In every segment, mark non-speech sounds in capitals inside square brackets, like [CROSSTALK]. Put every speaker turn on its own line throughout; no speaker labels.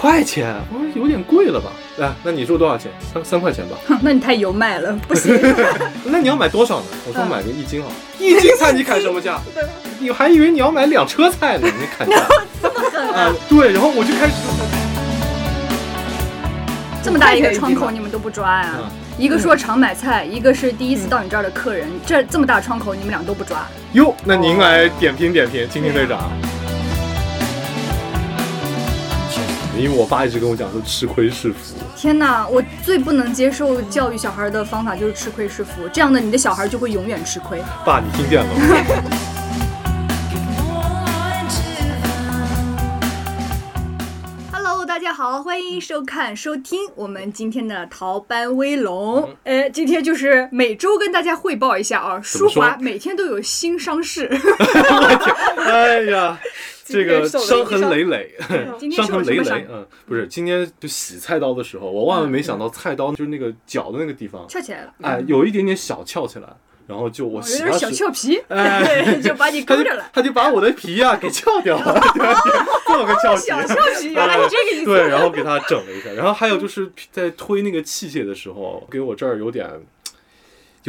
块钱，我说有点贵了吧？哎，那你说多少钱？三三块钱吧。[LAUGHS]
那你太油卖了，[LAUGHS] 不行。
那你要买多少呢？我说
嗯
买个一斤好了。[LAUGHS] 一斤菜你砍什么价？你还以为你要买两车菜呢？你砍价
这么狠
啊
啊！？
对，然后我就开始
这么大一个窗口你们都不抓呀、
嗯
一个说常买菜，一个是第一次到你这儿的客人，这这么大窗口你们俩都不抓。
哟，那您来点评点评，蜻蜓队长。因为我爸一直跟我讲说吃亏是福，
天哪，我最不能接受教育小孩的方法就是吃亏是福，这样的你的小孩就会永远吃亏。
爸你听见了吗？
好，欢迎收看收听我们今天的逃班威龙。呃，今天就是每周跟大家汇报一下啊，舒华每天都有新伤势。[LAUGHS]
哎呀，这个伤痕累累，伤痕累累。[LAUGHS] 嗯，不是，今天就洗菜刀的时候，我万万没想到菜刀就是那个脚的那个地方，
翘起来了，
哎，有一点点小翘起来，然后就我
有点小俏皮，
哎 [LAUGHS]
对，就把你
他就
勾着了。
他就把我的皮呀、给翘掉了，对这么个翘 [LAUGHS] 皮。
小俏皮，原来是这个意思。
对，然后给他整了一下，然后还有就是在推那个器械的时候，给我这儿有点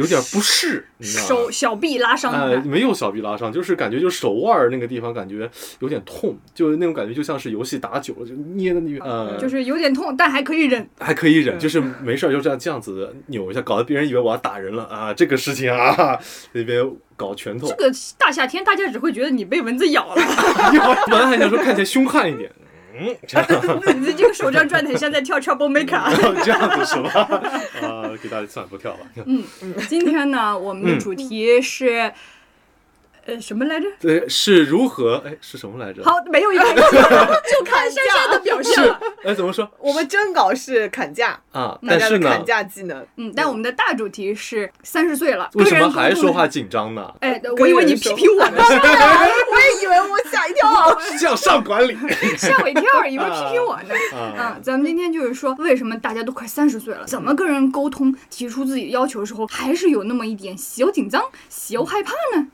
有点不适，你知道吗手？
小臂拉伤
呃，
了。
没有小臂拉伤，就是感觉就手腕儿那个地方感觉有点痛，就是那种感觉就像是游戏打久了就捏的那个，呃，
就是有点痛，但还可以忍。
还可以忍，就是没事儿就这样这样子扭一下，搞得别人以为我要打人了啊！这个事情啊，那边搞拳头
这，个大夏天，大家只会觉得你被蚊子咬了，[LAUGHS]
本来还想说看起来凶悍一点，嗯，这样。[LAUGHS] [LAUGHS]
你这个手这样转的很像在跳 Trouble Maker。[LAUGHS]
这样子是吧？啊，给大家算了，不跳了。
嗯，今天呢，我们的主题是，呃，什么来着？
对，是如何？哎，是什么来着？
好，没有一个 [LAUGHS] 就看珊珊的表现了。
哎，怎么说
我们征稿是砍价，
啊？
大
但是呢
家的砍，价技能。
嗯，但我们的大主题是三十岁了，
为什么还说话？紧张呢？
哎，我以为你批评我呢，
我也 [LAUGHS] 以为我吓一跳。
向上管理
吓我一跳，以为 [LAUGHS] 批评我呢。啊
啊，，
咱们今天就是说，为什么大家都快三十岁了，怎么跟人沟通、提出自己的要求的时候，还是有那么一点小紧张、小害怕呢？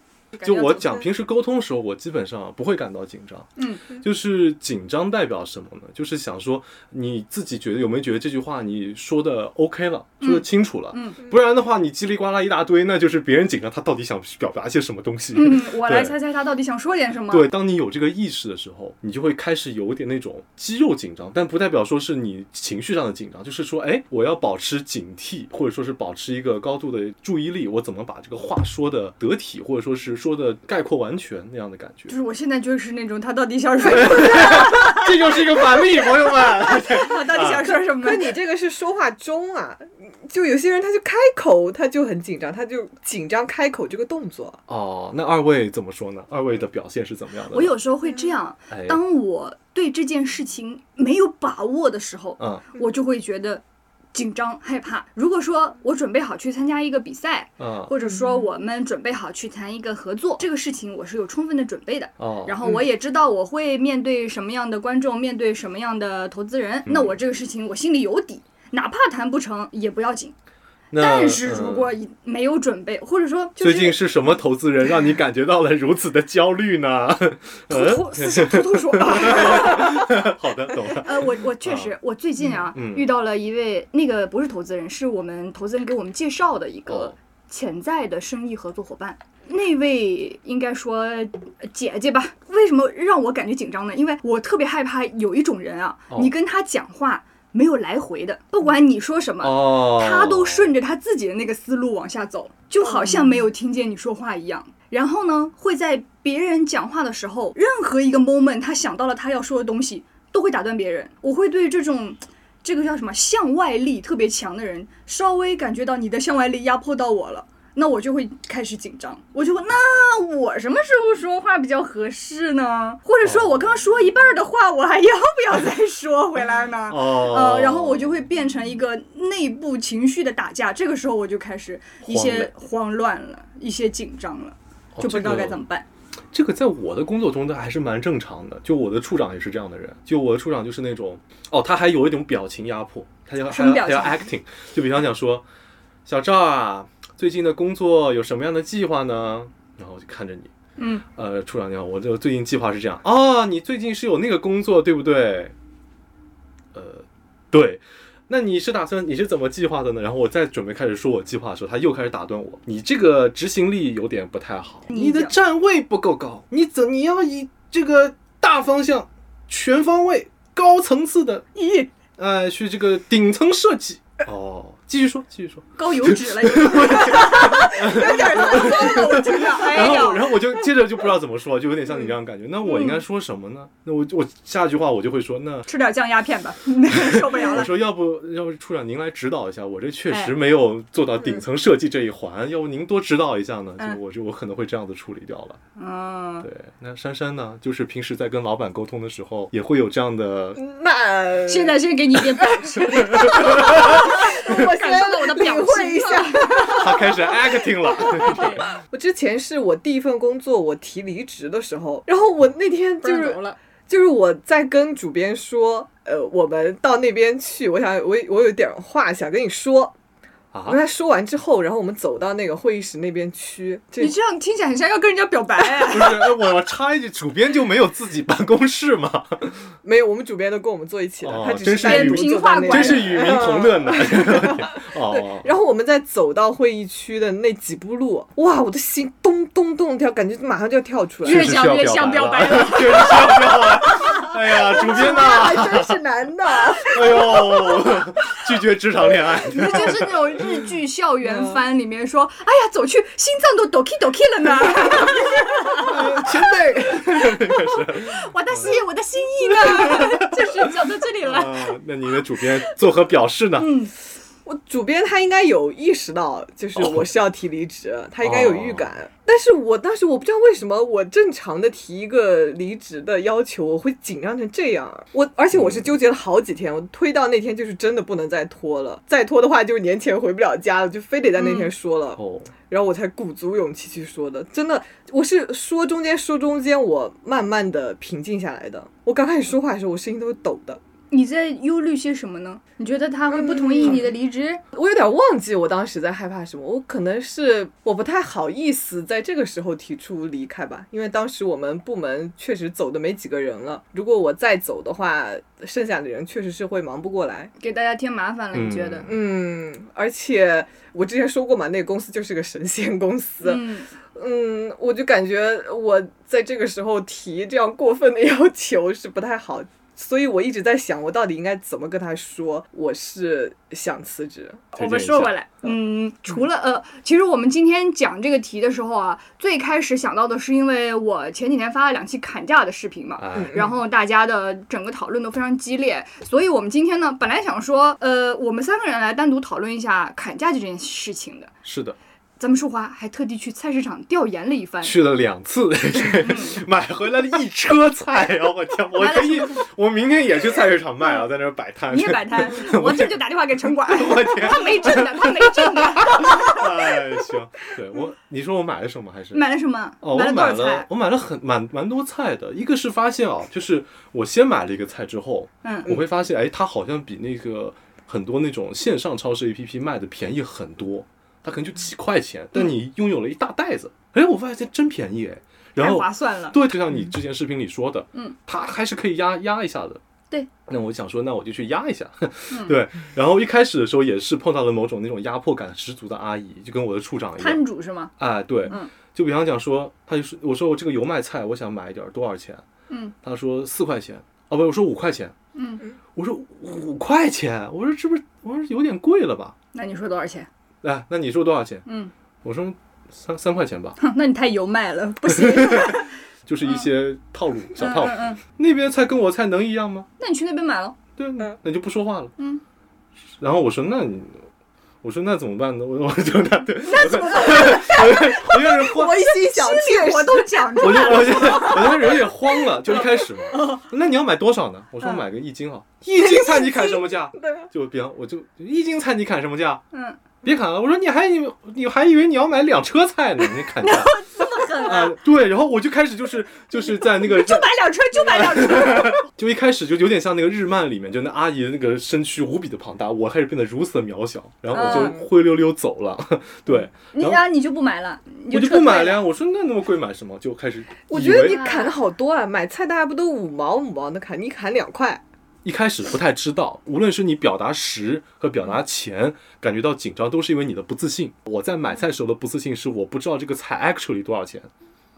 就我讲平时沟通的时候，我基本上不会感到紧张。
嗯，
就是紧张代表什么呢？就是想说你自己觉得有没有觉得这句话你说的 OK 了，说的清楚了。
嗯，
不然的话你叽里呱啦一大堆，那就是别人紧张，他到底想表达些什么东西？
嗯，[LAUGHS] 我来猜猜他到底想说点什么。
对，当你有这个意识的时候，你就会开始有点那种肌肉紧张，但不代表说是你情绪上的紧张，就是说，哎，我要保持警惕，或者说是保持一个高度的注意力，我怎么把这个话说的得体，或者说是说的概括完全那样的感觉
就。是我现在就是那种他到底想说 [LAUGHS] 什么，
这就是一个反例，朋友们。[LAUGHS]
他到底想说什么
可？你这个是说话中啊，就有些人他就开口他就很紧张，他就紧张开口这个动作。
哦，那二位怎么说呢？二位的表现是怎么样的？
我有时候会这样，
哎，
当我对这件事情没有把握的时候，
嗯
我就会觉得紧张害怕。如果说我准备好去参加一个比赛，
嗯
或者说我们准备好去谈一个合作，这个事情我是有充分的准备的。
哦，
然后我也知道我会面对什么样的观众，面对什么样的投资人，那我这个事情我心里有底，哪怕谈不成也不要紧。
那
但是如
嗯
果没有准备，或者说就
最近
是
是什么投资人让你感觉到了如此的焦虑呢？
偷偷私下偷偷说，[LAUGHS]
好的，懂了。
呃，我我确实，我最近啊
嗯
遇到了一位那个不是投资人，是我们投资人给我们介绍的一个
哦
潜在的生意合作伙伴。那位应该说呃姐姐吧？为什么让我感觉紧张呢？因为我特别害怕有一种人啊，
哦
你跟他讲话没有来回的，不管你说什么，
哦，
他都顺着他自己的那个思路往下走，就好像没有听见你说话一样。然后呢，会在别人讲话的时候，任何一个 moment，他想到了他要说的东西，都会打断别人。我会对这种。这个叫什么向外力特别强的人，稍微感觉到你的向外力压迫到我了，那我就会开始紧张，我就会那我什么时候说话比较合适呢？或者说我刚说一半的话，我还要不要再说回来呢？
哦，
呃，然后我就会变成一个内部情绪的打架，这个时候我就开始一些慌乱了，一些紧张了，
哦
就不知道该怎么办。
这个在我的工作中，那还是蛮正常的。就我的处长也是这样的人，就我的处长就是那种，哦，他还有一种表情压迫，他要
什么表
还要还要
情
acting。就比方讲说，小赵啊，最近的工作有什么样的计划呢？然后我就看着你，
嗯，
呃，处长你好，我就最近计划是这样啊，你最近是有那个工作对不对？呃对。那你是打算你是怎么计划的呢？然后我再准备开始说我计划的时候，他又开始打断我。你这个执行力有点不太好，
你
你的站位不够高，你怎你要以这个大方向、全方位、高层次的，
咦，
呃，去这个顶层设计。哦，继续说，继续说。
高油脂了，[LAUGHS] 有点有点酸了，我听着。哎
然后，然后我就接着就不知道怎么说，就有点像你这样的感觉。那我应该说什么呢？那我我下一句话我就会说，那
吃点降压片吧，[LAUGHS] 受不了了。
我说要不要不处长您来指导一下，我这确
哎
实没有做到顶层设计这一环，要不您多指导一下呢？就
嗯
我就我可能会这样子处理掉了。
嗯，
对，那珊珊呢，就是平时在跟老板沟通的时候，也会有这样的，
那
现在先给你一点表情，[LAUGHS]
我
感受到我的表
领会一
情
下。
他开始 acting 了。[LAUGHS]
我之前是我第一份工作，我提离职的时候，然后我那天
不
就是。就是我在跟主编说，呃，我们到那边去，我想我我有点话想跟你说。我
啊
跟，他说完之后，然后我们走到那个会议室那边去，这
你这样听起来很像要跟人家表白哎。[LAUGHS]
不是，哎我我插一句，主编就没有自己办公室吗？[LAUGHS]
没有，我们主编都跟我们坐一起了，
哦
他只
真是
单独
扁
平
坐在那边
化管
真是与民同乐呢。哦，
然后我们在走到会议区的那几步路，哇，我的心咚咚咚跳，感觉马上就要跳出来。
越
确实是要
讲越像
表
表白了。[LAUGHS]
确实是要表白。哎呀，主编呐，
还真是男的。
哎呦，拒绝职场恋爱。[LAUGHS]
你们就是那种日剧校园番里面说，[LAUGHS] 哎呀，走去心脏都 doki doki 了呢，[LAUGHS]
前辈，
我的心，我的心意呢，就是讲到这里了。
啊，那你的主编作何表示呢？
嗯，
我主编他应该有意识到，就是
哦
我是要提离职，[LAUGHS] 他应该有预感。但是我当时我不知道为什么，我正常的提一个离职的要求，我会紧张成这样。我而且我是纠结了好几天，我推到那天就是真的不能再拖了，再拖的话就是年前回不了家了，就非得在那天说了。
哦，
然后我才鼓足勇气去说的。真的，我是说中间说中间，我慢慢的平静下来的。我刚开始说话的时候，我声音都是抖的。
你在忧虑些什么呢？你觉得他会不同意你的离职？
我有点忘记我当时在害怕什么，我可能是我不太好意思在这个时候提出离开吧，因为当时我们部门确实走的没几个人了，如果我再走的话，剩下的人确实是会忙不过来。
给大家添麻烦了？你觉得？
嗯，而且我之前说过嘛，那个公司就是个神仙公司，
嗯，
嗯，我就感觉我在这个时候提这样过分的要求是不太好，所以我一直在想，我到底应该怎么跟他说我是想辞职。
我们说回来，嗯，除了呃，其实我们今天讲这个题的时候啊，最开始想到的是因为我前几天发了两期砍价的视频嘛，
哎，
然后大家的整个讨论都非常激烈，所以我们今天呢，本来想说，呃，我们三个人来单独讨论一下砍价这件事情的。
是的，
咱们淑华还特地去菜市场调研了一番，
去了两次，[LAUGHS] 买回来了一车菜啊！我天，我可以，我明天也去菜市场卖啊，在那儿摆摊。
你也摆摊，[LAUGHS] 我这就打电话给城管，
我天，
他没证的，他没证的。[LAUGHS]
哎，行，对我，你说我买了什么还是？
买了什么？
哦，
买
我买了？我买了很蛮蛮多菜的。一个是发现啊，就是我先买了一个菜之后，
嗯
我会发现，哎，它好像比那个很多那种线上超市 APP 卖的便宜很多，它可能就几块钱，但你拥有了一大袋子，哎，我发现真便宜哎。然
太
后
划算了。
对，就像你之前视频里说的，
嗯，
它还是可以压压一下的。
对，
那我想说，那我就去压一下。
嗯 [LAUGHS]
对，然后一开始的时候也是碰到了某种那种压迫感十足的阿姨，就跟我的处长一样。
摊主是吗？
哎，对，
嗯
就比方讲说，他就说，我说我这个油麦菜我想买一点儿，多少钱？
嗯，
他说四块钱，哦不，我说五块钱，
嗯，
我说五块钱，我说这不是，我说有点贵了吧？
那你说多少钱？
哎，那你说多少钱？
嗯，
我说三三块钱吧，[LAUGHS]
那你太油麦了，不行。[LAUGHS]
就是一些套路、小套路。那边菜跟我菜能一样吗？
那你去那边买了。
对，那
嗯
那就不说话了。
嗯，
然后我说那你。我说那怎么办呢？我我就那对，那怎么办？我 [LAUGHS] 有点慌，
我一心想，确实
我都讲出
我就
来了。
我就我就有点慌了，就一开始嘛。那你要买多少呢？我说
嗯
买个一斤啊，一斤菜你砍什么价？
对
就比方我就一斤菜你砍什么价？
嗯，
别砍了，我说你还以为你还以为你要买两车菜呢，你砍价 [LAUGHS]
这么狠
啊
啊！？
对，然后我就开始就是就是在那个 [LAUGHS]
就买两车，就买两车。
就一开始就有点像那个日漫里面，就那阿姨的那个身躯无比的庞大，我开始变得如此的渺小，然后我就
嗯
灰溜溜走了。对，
你
然后
你就不买了，你
我就不买了呀。我说那那么贵买什么？就开始
我觉得你砍的好多啊！买菜大家不都五毛五毛的砍，你砍两块，
一开始不太知道，无论是你表达时和表达前感觉到紧张，都是因为你的不自信。我在买菜时候的不自信是我不知道这个菜 actually 多少钱。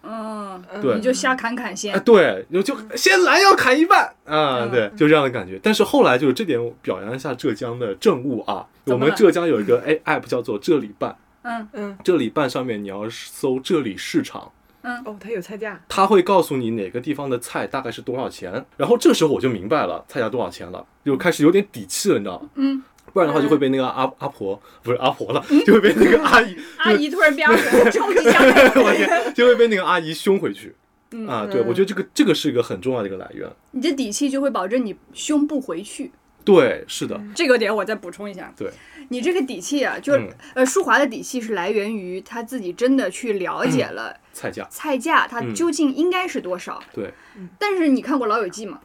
嗯，
对
你就瞎砍砍先
哎，。对，就就先拦腰砍一半啊，对，就这样的感觉。但是后来就是这点表扬一下浙江的政务啊，我们浙江有一个哎 app 叫做这里办，
嗯
嗯，
这里办上面你要搜这里市场。
哦，他有菜价，
他会告诉你哪个地方的菜大概是多少钱，然后这时候我就明白了菜价多少钱了，就开始有点底气了，你知道吗？
嗯，
不然的话就会被那个阿阿婆不是阿婆了，就会被那个阿姨，
阿姨突然变阿婆，超级加倍。
我天，就会被那个阿姨凶回去。
嗯
啊，对，我觉得这个这个是一个很重要的一个来源。
你这底气就会保证你凶不回去。
对，是的，
这个点我再补充一下，
对，
你这个底气啊，就是、
嗯
呃，舒华的底气是来源于他自己真的去了解了
菜价，
菜价，它
嗯
究竟应该是多少。
对，
但是你看过《老友记》吗？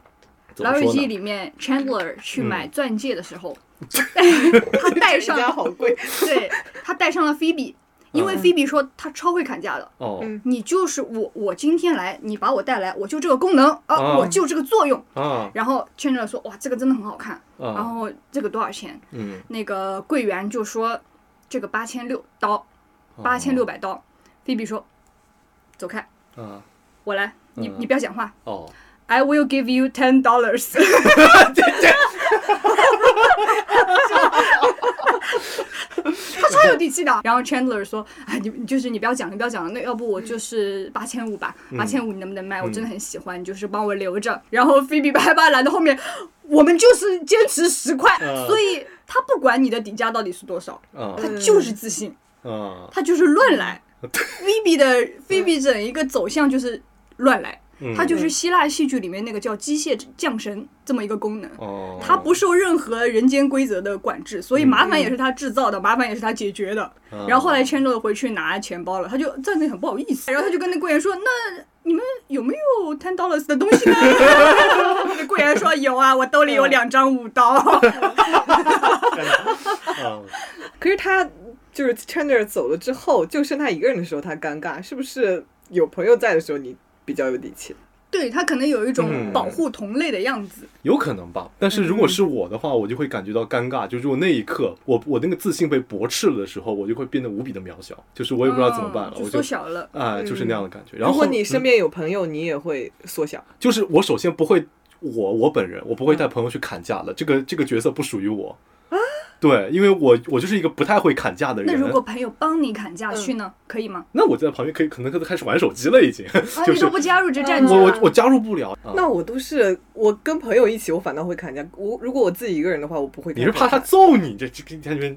《老友记》？里面 Chandler 去
嗯
买钻戒的时候，[LAUGHS] 他戴上
了好贵，
对他戴上了 Phoebe，因为
嗯
Phoebe 说他超会砍价的。
哦
嗯
你就是我，我今天来，你把我带来，我就这个功能啊，
啊
我就这个作用。
啊
然后 Chandler 说，哇，这个真的很好看。然
啊，
后这个多少钱？
嗯，
那个柜员就说这个八千六刀，八千六百刀。菲比说，走开，
啊
我来，你
嗯
你不要讲话。
哦
，I will give you ten dollars。[LAUGHS] [LAUGHS] [LAUGHS] 他超有底气的。然后 Chandler 说：“哎，你你就是你不要讲，了不要讲了，那要不我就是八千五吧，八千五你能不能卖？我真的很喜欢，你就是帮我留着。”然后菲比把他拦到后面，我们就是坚持十块，
嗯
所以他不管你的底价到底是多少，
啊
他就是自信，
啊，
他就是乱来。[LAUGHS] 菲比的菲比整一个走向就是乱来。
嗯
它就是希腊戏剧里面那个叫机械降神这么一个功能，
哦，
它不受任何人间规则的管制，所以麻烦也是他制造的，麻烦也是他解决的。
啊
然后后来 Chandler 回去拿钱包了，他就在那里很不好意思，然后他就跟那柜员说：“那你们有没有 ten dollars 的东西呢？” [LAUGHS] 那柜员说：“有啊，我兜里有两张五刀。
啊，[LAUGHS]
可是他就是 Chandler 走了之后，就剩他一个人的时候，他尴尬，是不是有朋友在的时候你比较有底气？
对他可能有一种
嗯
保护同类的样子。
有可能吧。但是如果是我的话，我就会感觉到尴尬。就如果那一刻我我那个自信被驳斥了的时候，我就会变得无比的渺小，就是我也不知道怎么办了，
缩小了。
啊、就是那样的感觉。然后
如果你身
嗯
边有朋友，你也会缩小。
就是我首先不会，我我本人我不会带朋友去砍价的，这个这个角色不属于我。对，因为我我就是一个不太会砍价的人。
那如果朋友帮你砍价去呢，可以吗？
那我在旁边可以可能开始玩手机了，已经。
啊，
就是
你都不加入这战局
我我。我加入不了。啊
那我都是我跟朋友一起，我反倒会砍价。我如果我自己一个人的话，我不会。
你是怕他？揍你？这这这这边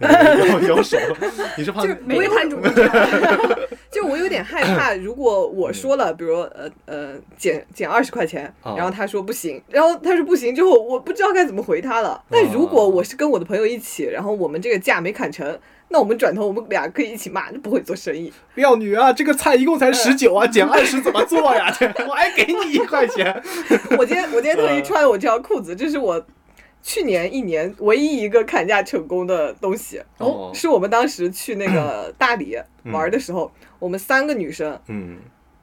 摇摇手，[LAUGHS] 你是怕
就
每个摊主。[LAUGHS]
就我有点害怕，如果我说了，比如呃呃减减二十块钱，
哦
然后他说不行，然后他说不行之后，我不知道该怎么回他了。但如果我是跟我的朋友一起，然后我们这个价没砍成，那我们转头我们俩可以一起骂，就不会做生意。[LAUGHS]
靓女啊，这个菜一共才十九啊，减二十怎么做呀？这我还给你一块钱。
我今天我今天特意穿我这条裤子，这是我去年一年唯一一个砍价成功的东西。
哦
是我们当时去那个 [CLEARS THROAT] 大理玩的时候，我们三个女生，
嗯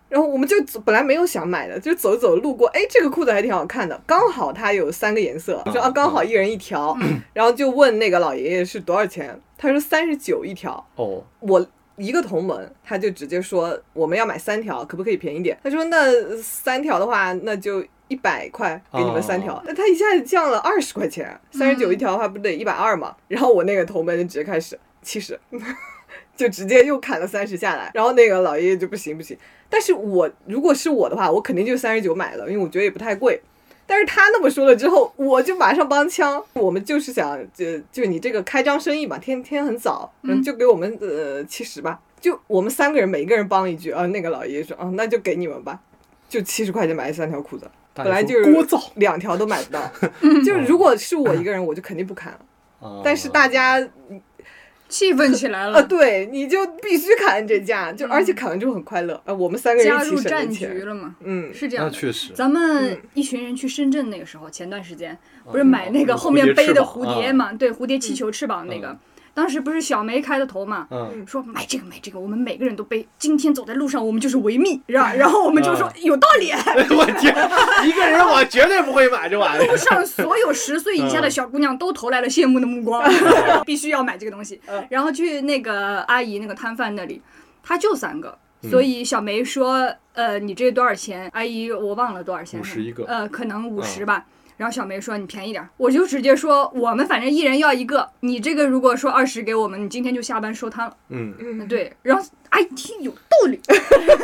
然后我们就本来没有想买的，就走着走着路过，哎，这个裤子还挺好看的，刚好它有三个颜色，说啊刚好一人一条，[CLEARS THROAT] 然后就问那个老爷爷是多少钱，他说三十九一条，
哦
我一个同门，他就直接说我们要买三条，可不可以便宜点？他说那三条的话，那就一百块给你们三条，
哦
那他一下子降了二十块钱，三十九一条的话不得一百二嘛？然后我那个同门就直接开始七十。[LAUGHS] 就直接又砍了三十下来，然后那个老爷爷就不行不行。但是我如果是我的话，我肯定就三十九买了，因为我觉得也不太贵。但是他那么说了之后，我就马上帮腔。我们就是想，就就你这个开张生意嘛，天天很早，
嗯
就给我们呃七十吧。就我们三个人，每个人帮一句啊。那个老爷爷说，啊，那就给你们吧，就七十块钱买了三条裤子，
大
本来就是
锅灶
两条都买不到。[LAUGHS] 就是如果是我一个人，我就肯定不砍了。
啊
但是大家
气氛起来了 [LAUGHS] 啊，
对，你就必须砍这价，就而且砍完之后很快乐啊。我们三个人
加入战局了嘛？
嗯，
是这样的。
确实
咱们
嗯
一群人去深圳那个时候，前段时间不
不
是买那个后面背的蝴蝶
啊
嘛？对，蝴蝶气球翅膀那个。当时不是小梅开的头嘛，
嗯，
说买这个买这个，我们每个人都背，今天走在路上我们就是维密，然 [LAUGHS] 然后我们就说
啊
有道理。
我天，[LAUGHS] 一个人我绝对不会买这玩意儿。
路上所有十岁以下的小姑娘都投来了羡慕的目光，[LAUGHS] 必须要买这个东西。然后去那个阿姨那个摊贩那里，她就三个，所以小梅说：“呃，你这多少钱？”阿姨我忘了多少钱，
五十一个
呃，可能五十吧。然后小梅说：“你便宜点。”我就直接说：“我们反正一人要一个，你这个如果说二十给我们，你今天就下班收摊了。
嗯，
嗯，对。然后阿姨听有道理，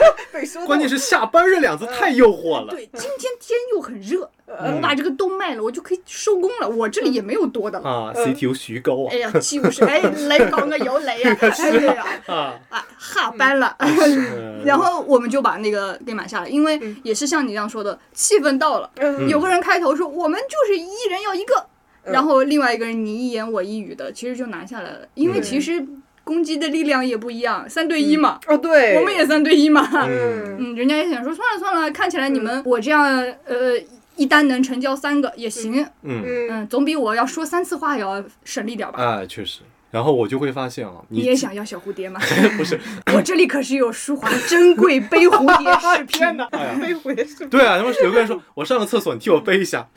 [LAUGHS]
关键是下班这两字太诱惑了。
对，今天天又很热，我把这个都卖了，我就可以收工了。我这里也没有多的了。
啊，CTO 徐高
哎呀，就是哎，你講嘅有理啊！哎呀，
啊 [LAUGHS] 啊，
啊，下班了。
嗯 [LAUGHS]
然后我们就把那个给买下来，因为也是像你这样说的，气氛到了。
嗯
有个人开头说我们就是一人要一个，然后另外一个人你一言我一语的，其实就拿下来了。因为其实攻击的力量也不一样，三对一嘛，
哦，对，
我们也三对一嘛。
嗯。
嗯，人家也想说算了算了，看起来你们我这样呃一单能成交三个也行，
嗯，
嗯。
嗯，总比我要说三次话要省力点吧。
啊，确实。然后我就会发现啊，
你
你
也想要小蝴蝶吗？[LAUGHS]
不是？[LAUGHS]
我这里可是有舒华珍贵背蝴蝶 [LAUGHS] 视频。
的，背蝴
蝶视频
对啊，他们有个人说，我上个厕所，你替我背一下，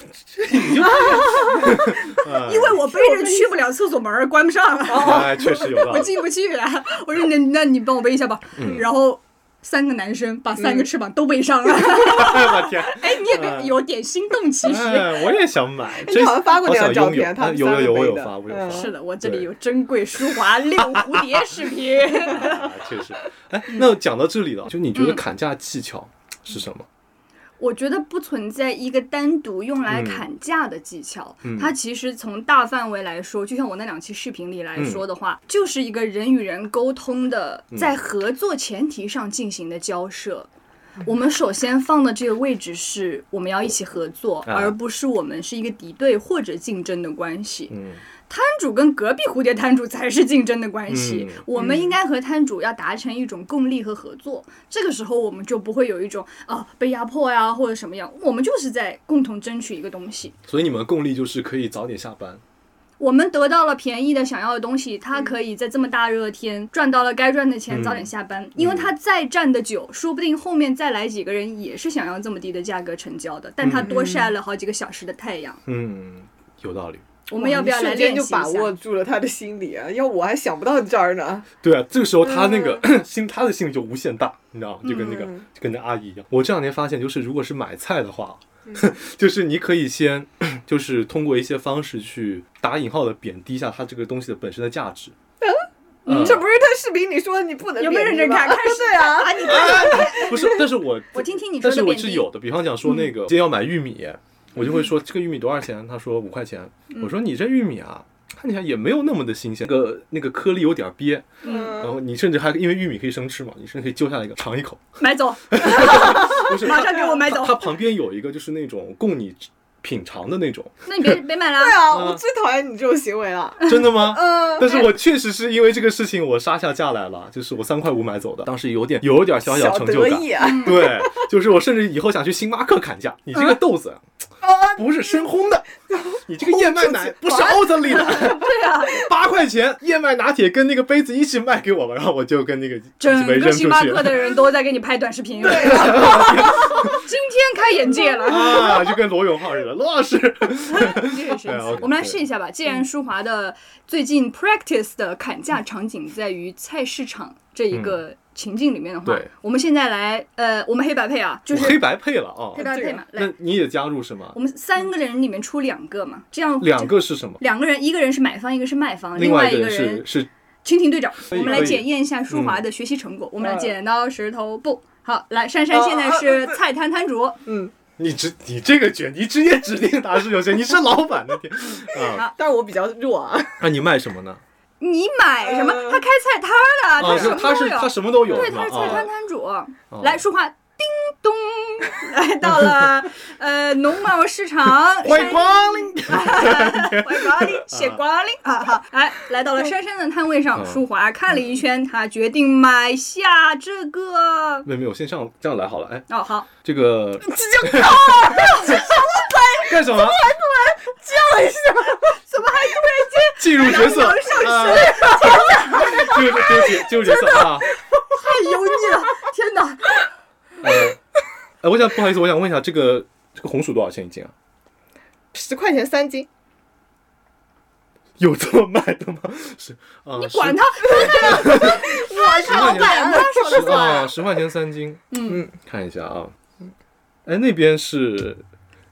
你就，哎
因为我背着去不了厕所门，关不上啊，
哎，确实有道理。
我进不去啊。我说那那你帮我背一下吧。
嗯
然后三个男生把三个翅膀都背上了。
哎 [LAUGHS] 我天，
哎，你也没有点心动，其实。
哎，我也想买，
你好像发过那张照片他
有有有，我有发，我有
嗯
发。
是的，我这里
对
有珍贵舒华 [LAUGHS] 六蝴蝶视频。[LAUGHS]
啊，确实。哎，那讲到这里了，就你觉得砍价技巧是什么？
我觉得不存在一个单独用来
嗯。
砍价的技巧，
嗯。
它其实从大范围来说，就像我那两期视频里来说的话，就是一个人与人沟通的，
嗯。
在合作前提上进行的交涉。我们首先放的这个位置是我们要一起合作，
啊。
而不是我们是一个敌对或者竞争的关系。
嗯
摊主跟隔壁蝴蝶摊主才是竞争的关系，
嗯
我们应该和摊主要达成一种共利和合作。这个时候我们就不会有一种啊被压迫呀或者什么样，我们就是在共同争取一个东西。
所以你们共利就是可以早点下班。
我们得到了便宜的想要的东西，他可以在这么大热天赚到了该赚的钱，
嗯
早点下班。因为他再站的久，说不定后面再来几个人也是想要这么低的价格成交的，但他多晒了好几个小时的太阳。
嗯，有道理。
我们要不要来练习一下？
把握住了他的心理啊？要我还想不到这儿呢。
对啊，这个时候他那个 [CLEARS THROAT] 心，他的心理就无限大，你知道吗？就跟那个
嗯
就跟那阿姨一样。我这两天发现，就是如果是买菜的话，[LAUGHS] 就是你可以先 [CLEARS THROAT] 就是通过一些方式去打引号的贬低一下它这个东西的本身的价值。嗯
这不是他视频里说的你不能
有没有认真看？看 [LAUGHS]
对啊，
啊，你看，
不是，但是我 [LAUGHS]
我听听你说
但是我。是有的，比方讲说那个今天要买玉米，我就会说这个玉米多少钱？他说五块钱。我说你这玉米啊，看起来也没有那么的新鲜，那个那个颗粒有点瘪，然
嗯，
后你甚至还因为玉米可以生吃嘛，你甚至可以揪下来一个尝一口。
买走，[LAUGHS]
不是，
马上给我买走
它。旁边有一个就是那种供你品尝的那种，[LAUGHS]
那你别别买了 [LAUGHS]
对
啊。
啊，我最讨厌你这种行为了。
真的吗？
嗯，
但是我确实是因为这个事情，我杀下价来了，就是我三块五买走的，当时有点有点小小
小
成就感。
得意啊。
对，就是我甚至以后想去星巴克砍价，你这个豆子不是深烘的，你这个燕麦奶不是奥特利的，
对啊，[LAUGHS]
八块钱燕麦拿铁跟那个杯子一起卖给我吧，然后我就跟那个
整个星巴克的人都在给你拍短视频。[LAUGHS] 今天开眼界了。
啊，就跟罗永浩似的，罗老师，
我们来试一下吧。既然舒华的最近 practice 的砍价场景在于菜市场这一个情境里面的话
对，
我们现在来，呃，我们黑白配啊，就是
黑白配了啊
黑，白配嘛，
那
来，
你也加入是吗
我？们三个人里面出两个嘛，这样
两个是什么？
两个人，一个人是买方，一个是卖方，
另
外一个
人是是
蜻蜓队长。我们来检验一下舒华的学习成果。我们来
嗯
剪刀石头布。好，来，珊珊现在是菜摊摊主。
嗯，
你直你这个卷，你直接指定他是就行，你是老板的天啊！
但是我比较弱啊。
那你卖什么呢？[LAUGHS]
你买什么？
呃
他开菜摊儿的，
他，
什么都有
他什么都有
对，他是菜摊
啊
摊主。
啊
来，舒华，叮咚，来 [LAUGHS] 到了 [LAUGHS] 呃农贸市场，
欢迎光临。
欢迎光临，谢光临啊！好，来来到了珊珊的摊位上，
嗯
舒华看了一圈，他决定买下这个。
没有没有，先上这样来好了。哎，
哦，好，
这个
这就
干什么？
叫一下，
怎么还突然间
进入角色啊，进入进入角进入角色啊。
太油腻了！天哪，
呃，哎，我想不好意思，我想问一下，这个这个红薯多少钱一斤啊？
十块钱三斤，
有这么卖的吗？[LAUGHS] 是啊，
你管他，
我
十块钱，
说的
啊，十块钱三斤。
嗯，
看一下啊，哎，那边是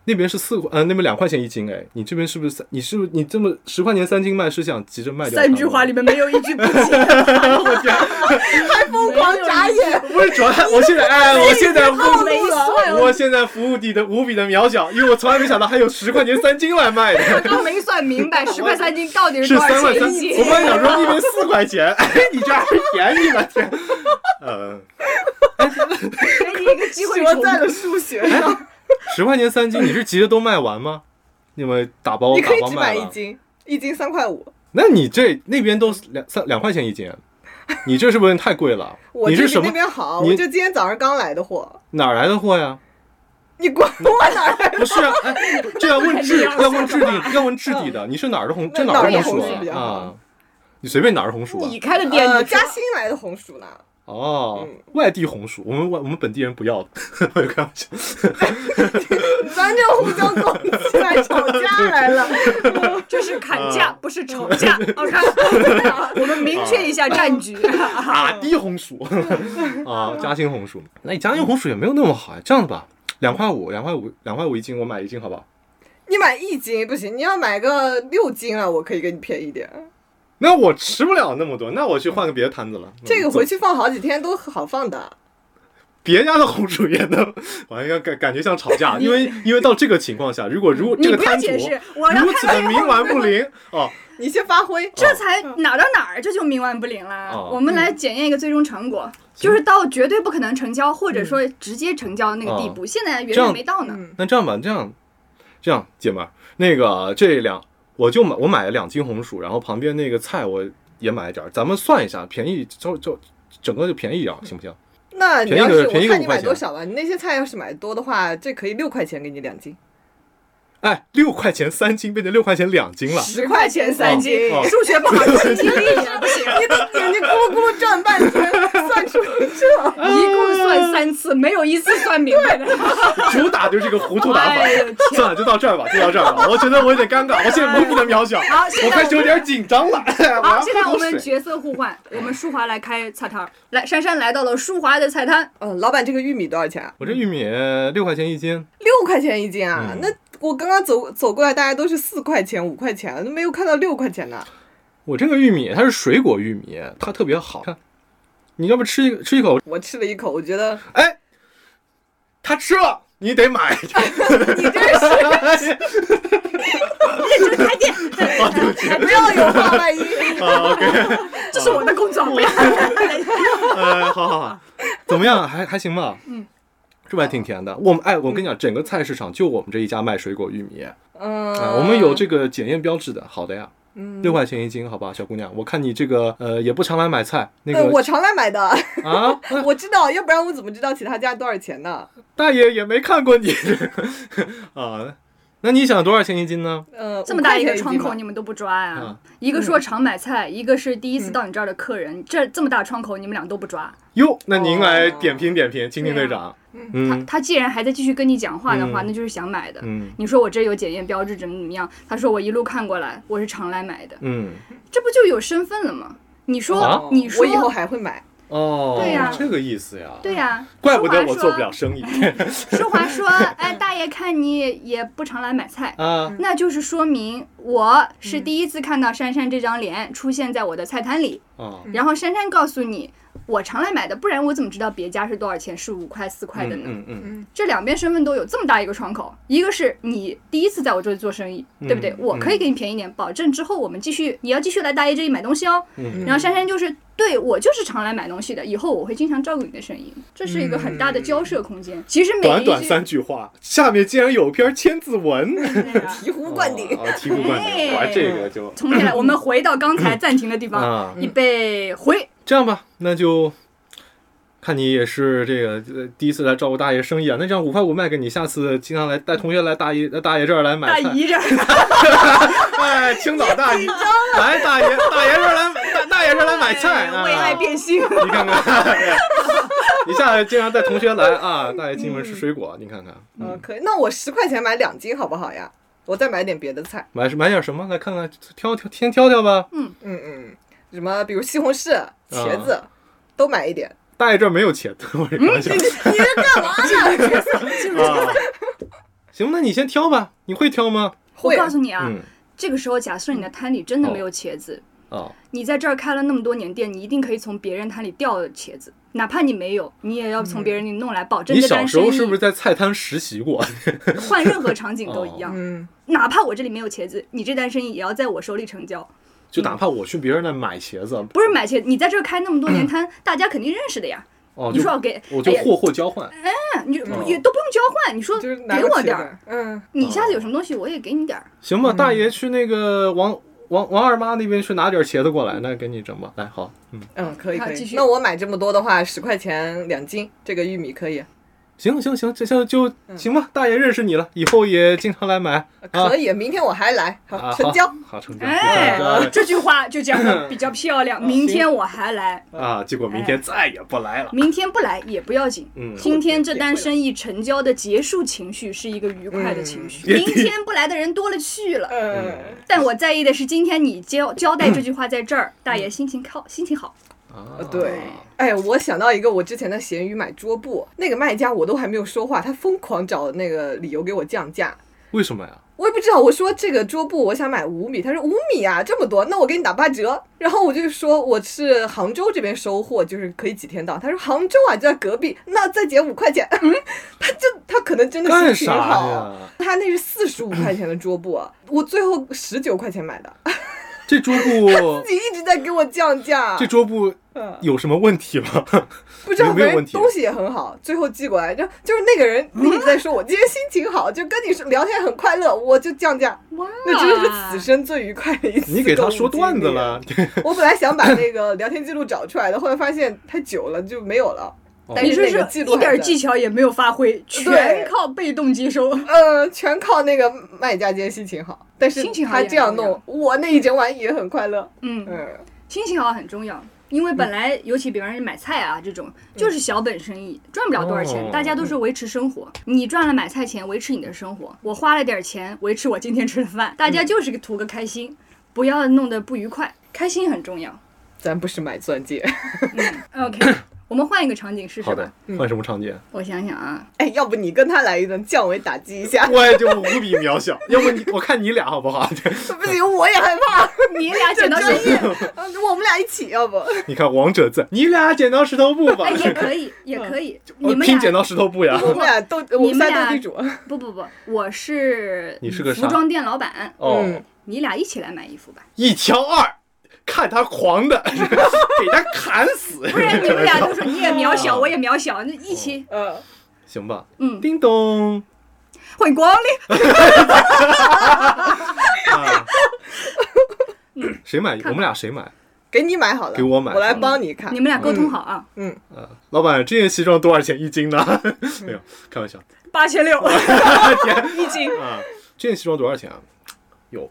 那边是四块，呃，那边两块钱一斤，哎，你这边是不是三？你是不是你这么十块钱三斤卖，是想急着卖掉？
三句话里面没有一句不行。[LAUGHS]
我天，
疯狂眨眼，
不是主要，我现在哎，我现在服
没算，
我现在服务底的无比的渺小，因为我从来没想到还有十块钱三斤来卖的。
刚没算明白 [LAUGHS] 十块三斤到底
是
多少钱一斤
我？本来想说那边四块钱，[LAUGHS] 哎，你这还便宜了，天，呃，
给你一个机会重
折在了数学上。
十块钱三斤，你是急着都卖完吗？你们打包打
你可以只
包卖
一斤，一斤三块五。
那你这那边都两三两块钱一斤，你这是不是太贵了？
我这比那
你是什么
边好，
你
我就今天早上刚来的货。
哪儿来的货呀？
你管我哪儿来的？
不是啊，哎，这要问质，
要
要问质地，要问质地的。你是哪儿的红？这哪儿的红薯啊？你随便哪儿的红薯啊？
你开的店，
嘉兴来的红薯呢？
哦
嗯，
外地红薯，我们外我们本地人不要的，[LAUGHS] 我就开玩笑。[LAUGHS]
咱这互相攻击来吵架来了。[LAUGHS]
这是砍价，
啊
不是吵架。OK，我们明确一下战局。
啊，低红薯啊，嘉兴红薯。那你嘉兴红薯也没有那么好呀。这样子吧，两块五，两块五，两块五一斤，我买一斤好不好？
你买一斤不行，你要买个六斤啊，我可以给你便宜点。
那我吃不了那么多，那我去换个别的摊子了。
这个
嗯
回去放好几天都好放的。
别家的红薯也能，我应该感感觉像吵架，[LAUGHS] 因为因为到这个情况下，如果如果这个摊主
解释，我要
如此的冥顽不灵哦，
你先发挥。
这才哪到哪儿，这就冥顽不灵啦。
哦
我们来检验一个最终成果，就是到绝对不可能成交，或者说直接成交的那个地步，现在远远没到呢。
嗯，
那这样吧，这样这样，姐们儿，那个这两我就买我买了两斤红薯，然后旁边那个菜我也买了点儿，咱们算一下，便宜就就整个就便宜一点儿，行不行？
那你要是我看你买多少吧，你那些菜要是买多的话，这可以六块钱给你两斤，
哎，六块钱三斤变成六块钱两斤了，
十块钱三斤。
哦
数学不好，记忆力也不行。
你的眼睛咕噜咕噜转半天，算出这。[LAUGHS]
一共算三次，没有一次算明白的。[LAUGHS]
主打就是个糊涂打法
哎。
算了，就到这儿吧，就到这儿吧。我觉得我有点尴尬，我现在无比的渺小，
好现在
我开始有点紧张了。[LAUGHS]
好，现在我。们角色互换，我们舒华来开菜摊儿。来，珊珊来到了舒华的菜摊，
嗯，老板，这个玉米多少钱啊？
我这玉米六块钱一斤，
六块钱一斤啊？
嗯
那我刚刚走走过来，大家都是四块钱、五块钱，都没有看到六块钱的。
我这个玉米它是水果玉米，它特别好看。你要不吃一吃一口？
我吃了一口，我觉得
哎，他吃了，你得买。[LAUGHS]
你这是
认真开店，[LAUGHS]
不
要有话外音。[LAUGHS]
啊，OK，
这是我的工作，不要。
呃，好好好，怎么样？还还行吧？嗯，是不是还挺甜的？我们哎，我跟你讲，整个菜市场就我们这一家卖水果玉米，
嗯，
啊，我们有这个检验标志的，好的呀。
嗯
六块钱一斤，好吧，小姑娘，我看你这个呃也不常来买菜，那
呃，
个
我常来买的，
啊，[LAUGHS]
我知道，要不然我怎么知道其他家多少钱呢？
大爷也没看过你 [LAUGHS] 啊，那你想多少钱一斤呢？
呃，
这么大一个
5块钱斤吧
窗口，你们都不抓呀
啊？
一个说常买菜，一个是第一次到你这儿的客人，这这么大窗口，你们俩都不抓。
哟，那您来点评点评，蜻蜓队长。
他
嗯
他既然还在继续跟你讲话的话，
嗯
那就是想买的。
嗯
你说我这有检验标志，怎么怎么样？他说我一路看过来，我是常来买的，
嗯，
这不就有身份了吗？你说，
啊
你说，
我以后还会买。
哦，
对呀
这个意思呀。
对呀、
怪不得我做不了生意 [LAUGHS]
说。舒华说：“哎，大爷看你也不常来买菜，
啊。
那就是说明我是第一次看到珊珊这张脸出现在我的菜摊里。
啊，
然后珊珊告诉你，我常来买的，不然我怎么知道别家是多少钱，是五块四块的呢？
嗯嗯
这两边身份都有这么大一个窗口，一个是你第一次在我这里做生意，对不对？
嗯
我可以给你便宜点，保证之后我们继续，你要继续来大爷这里买东西哦。
嗯
然后珊珊就是对我就是常来买东西的，以后我会经常照顾你的生意，这是一个很大的交涉空间。其实每一句
短短三句话，下面竟然有篇千字文。[LAUGHS]
醍醐灌顶。
啊，醍醐灌顶，玩，这个就
重新来，我们回到刚才暂停的地方，
啊，
预备回。
这样吧，那就看你也是这个呃第一次来照顾大爷生意啊，那这样五块五卖给你，下次经常来带同学来大爷大爷这儿来买
大
菜。
姨这儿，[LAUGHS]
哎，青岛大姨，[LAUGHS] 来大爷大爷这儿来大大爷这儿来买菜啊！
为爱变心。[LAUGHS]
你看看，对 [LAUGHS] 你下来经常带同学来啊，大爷进门吃水果，你看看，
嗯，可以。那我十块钱买两斤好不好呀？我再买点别的菜。
买买点什么来看看，挑挑先挑挑吧。
嗯嗯嗯，什么比如西红柿、茄子，都买一点。
大爷这儿没有茄子，我是开玩笑。
你 [LAUGHS] 这干嘛呢？
啊，行，那你先挑吧，你会挑吗？
我告诉你啊，
嗯，
这个时候假设你的摊里真的没有茄子，
啊，
你在这儿开了那么多年店，你一定可以从别人摊里调茄子，哪怕你没有，你也要从别人那里弄来，保证
你
这
小时候是不是在菜摊实习过？[LAUGHS]
换任何场景都一样。
嗯，
哪怕我这里没有茄子，你这单生意也要在我手里成交。
就哪怕我去别人那买茄子，
不是买茄子，你在这儿开那么多年摊，大家肯定认识的呀。
哦，就
你说要给，哎呀
我就货货交换。
哎你
哦
也都不用交换，你说
就是拿个茄
给我点儿，
子。嗯，
你下次有什么东西我也给你点儿。
行吧，大爷去那个王王王二妈那边去拿点茄子过来，那给你整吧。来，好，嗯，
嗯，可以可以。那我买这么多的话，十块钱两斤，这个玉米可以。
行行行，这下就
嗯
行吧。大爷认识你了，以后也经常来买啊
可。以，明天我还来，好
啊，
成交。
好，好成交。
哎，这句话就讲的比较 [LAUGHS] 漂亮。明天我还来，
啊，结果明天再也不来了。
明天不来也不要紧。
嗯
今天这单生意成交的结束情绪是一个愉快的情绪。
嗯
明天不来的人多了去了。
嗯，
但我在意的是今天你交交代这句话在这儿，大爷心情好，心情好。
啊，
对。哎，我想到一个，我之前在闲鱼买桌布，那个卖家我都还没有说话，他疯狂找那个理由给我降价。
为什么呀？
我也不知道，我说这个桌布我想买五米，他说五米啊这么多，那我给你打八折。然后我就说我是杭州这边收货，就是可以几天到。他说杭州啊就在隔壁，那再减五块钱。[LAUGHS] 嗯，他就他可能真的心情好，？他那是四十五块钱的桌布，我最后十九块钱买的，
这桌布，[LAUGHS]
自己一直在给我降价。
这桌布
嗯
有什么问题吗？[LAUGHS]
不知道，反
没有问题
正东西也很好，最后寄过来，就就是那个人一直在说我今天心情好，就跟你说聊天很快乐，我就降价，
哇，
那真的是此生最愉快的一次。
你给他说段子。了，
我本来想把那个聊天记录找出来的，后来发现太久了就没有了。但
你说
是那个记
是一点技巧也没有发挥，全靠被动接收。
呃，全靠那个卖家今天心情好，但是
心情好
他这样弄，我那一整晚也很快乐。
嗯，
嗯，
心情好很重要。因为本来，尤其比方说买菜啊这种，就是小本生意，赚不了多少钱，
哦
大家都是维持生活。你赚了买菜钱，维持你的生活；我花了点钱，维持我今天吃的饭。大家就是个图个开心，不要弄得不愉快，开心很重要。
咱不是买钻戒，
嗯，OK，[LAUGHS] 我们换一个场景试试
好的
吧。，
换什么场景？
我想想啊，
哎，要不你跟他来一顿降维打击一下？[LAUGHS]
我也就无比渺小，[LAUGHS] 要不你我看你俩好不好？[LAUGHS]
不行，我也害怕。
你俩剪刀石头，
布我们俩一起，要不？
你看王者在，你俩剪刀石头布吧
哎，，也可以，也可以。你们俩
拼剪刀石头布呀。
我们俩斗，我们
俩
仨斗地主。
不不不，我是
你是个
服装店老板，
哦
嗯，
你俩一起来买衣服吧。
一挑二，看他狂的，给他砍死。[LAUGHS]
不然你们俩都说你也渺小，我也渺小，那一起，
嗯，
行吧？
嗯，
叮咚
欢迎光临。
啊！[LAUGHS] 谁买？
看
我们俩谁买？
给你买好了，
给我买
我来帮你看。
你们俩沟通好啊，
嗯，老板，这件西装多少钱一斤呢？[LAUGHS] 没有，开玩笑。
八千六
天
一斤。
啊，这件西装多少钱啊？有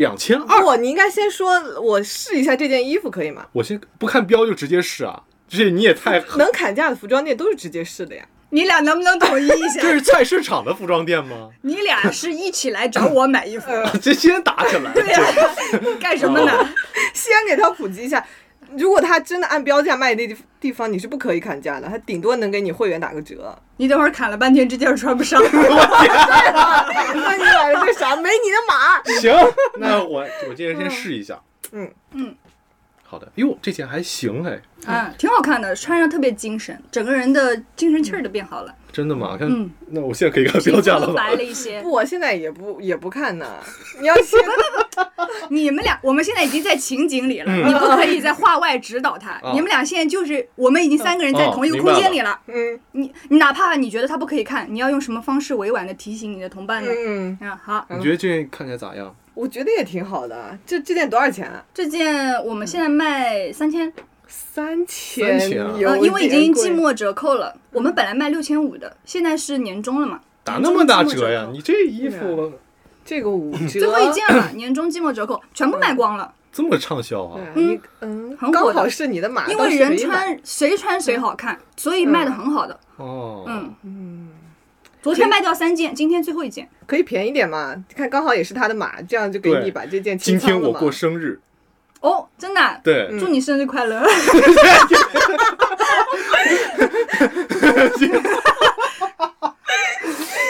两千二。
不，你应该先说，我试一下这件衣服可以吗？
我先不看标就直接试啊，这你也太……
能砍价的服装店都是直接试的呀。
你俩能不能统一一下？[LAUGHS]
这是菜市场的服装店吗？
你俩是一起来找我买衣服，[LAUGHS]
这先打起来。
对呀、干什么呢？[LAUGHS]
先给他普及一下，如果他真的按标价卖那地地方，你是不可以砍价的，他顶多能给你会员打个折。
你等会儿砍了半天，这件穿不上。[LAUGHS]
那你买的这啥？没你的码。
行，那我我今天先试一下。
嗯
嗯，
好的。哟，这件还行哎，
嗯，挺好看的，穿上特别精神，整个人的精神气儿都变好了，
真的吗？看，
嗯
那我现在可以看标价了吧？
白了一些。
不，我现在也不也不看呢。你要先，[LAUGHS]
你们俩，我们现在已经在情景里了，
嗯
你不可以在话外指导他。
哦
你们俩现在就是，我们已经三个人在
哦
同一个空间里了。
嗯
你你哪怕你觉得他不可以看，你要用什么方式委婉的提醒你的同伴呢？
嗯，
啊，好，
你觉得这件看起来咋样？
我觉得也挺好的。这这件多少钱啊？
这件我们现在卖三千，
三千
三千啊
有
嗯，因为已经季末折扣了，我们本来卖六千五的，现在是年终了嘛，
打那么大
年终季末
折呀？
扣
你这衣服
这个五折，
最后一件了，年终季末折扣全部卖光了，
这么畅销啊
嗯
嗯，
很火
好是你的码，
因为人穿谁穿谁好看，所以卖的很好的。
哦，
嗯，
嗯，
昨天卖掉三件，今天最后一件。
可以便宜点嘛？看刚好也是他的码，这样就给
对
你把这件
今
清仓了嘛
天我过生日，
哦，真的啊，
对，
嗯
祝你生日快乐！[LAUGHS]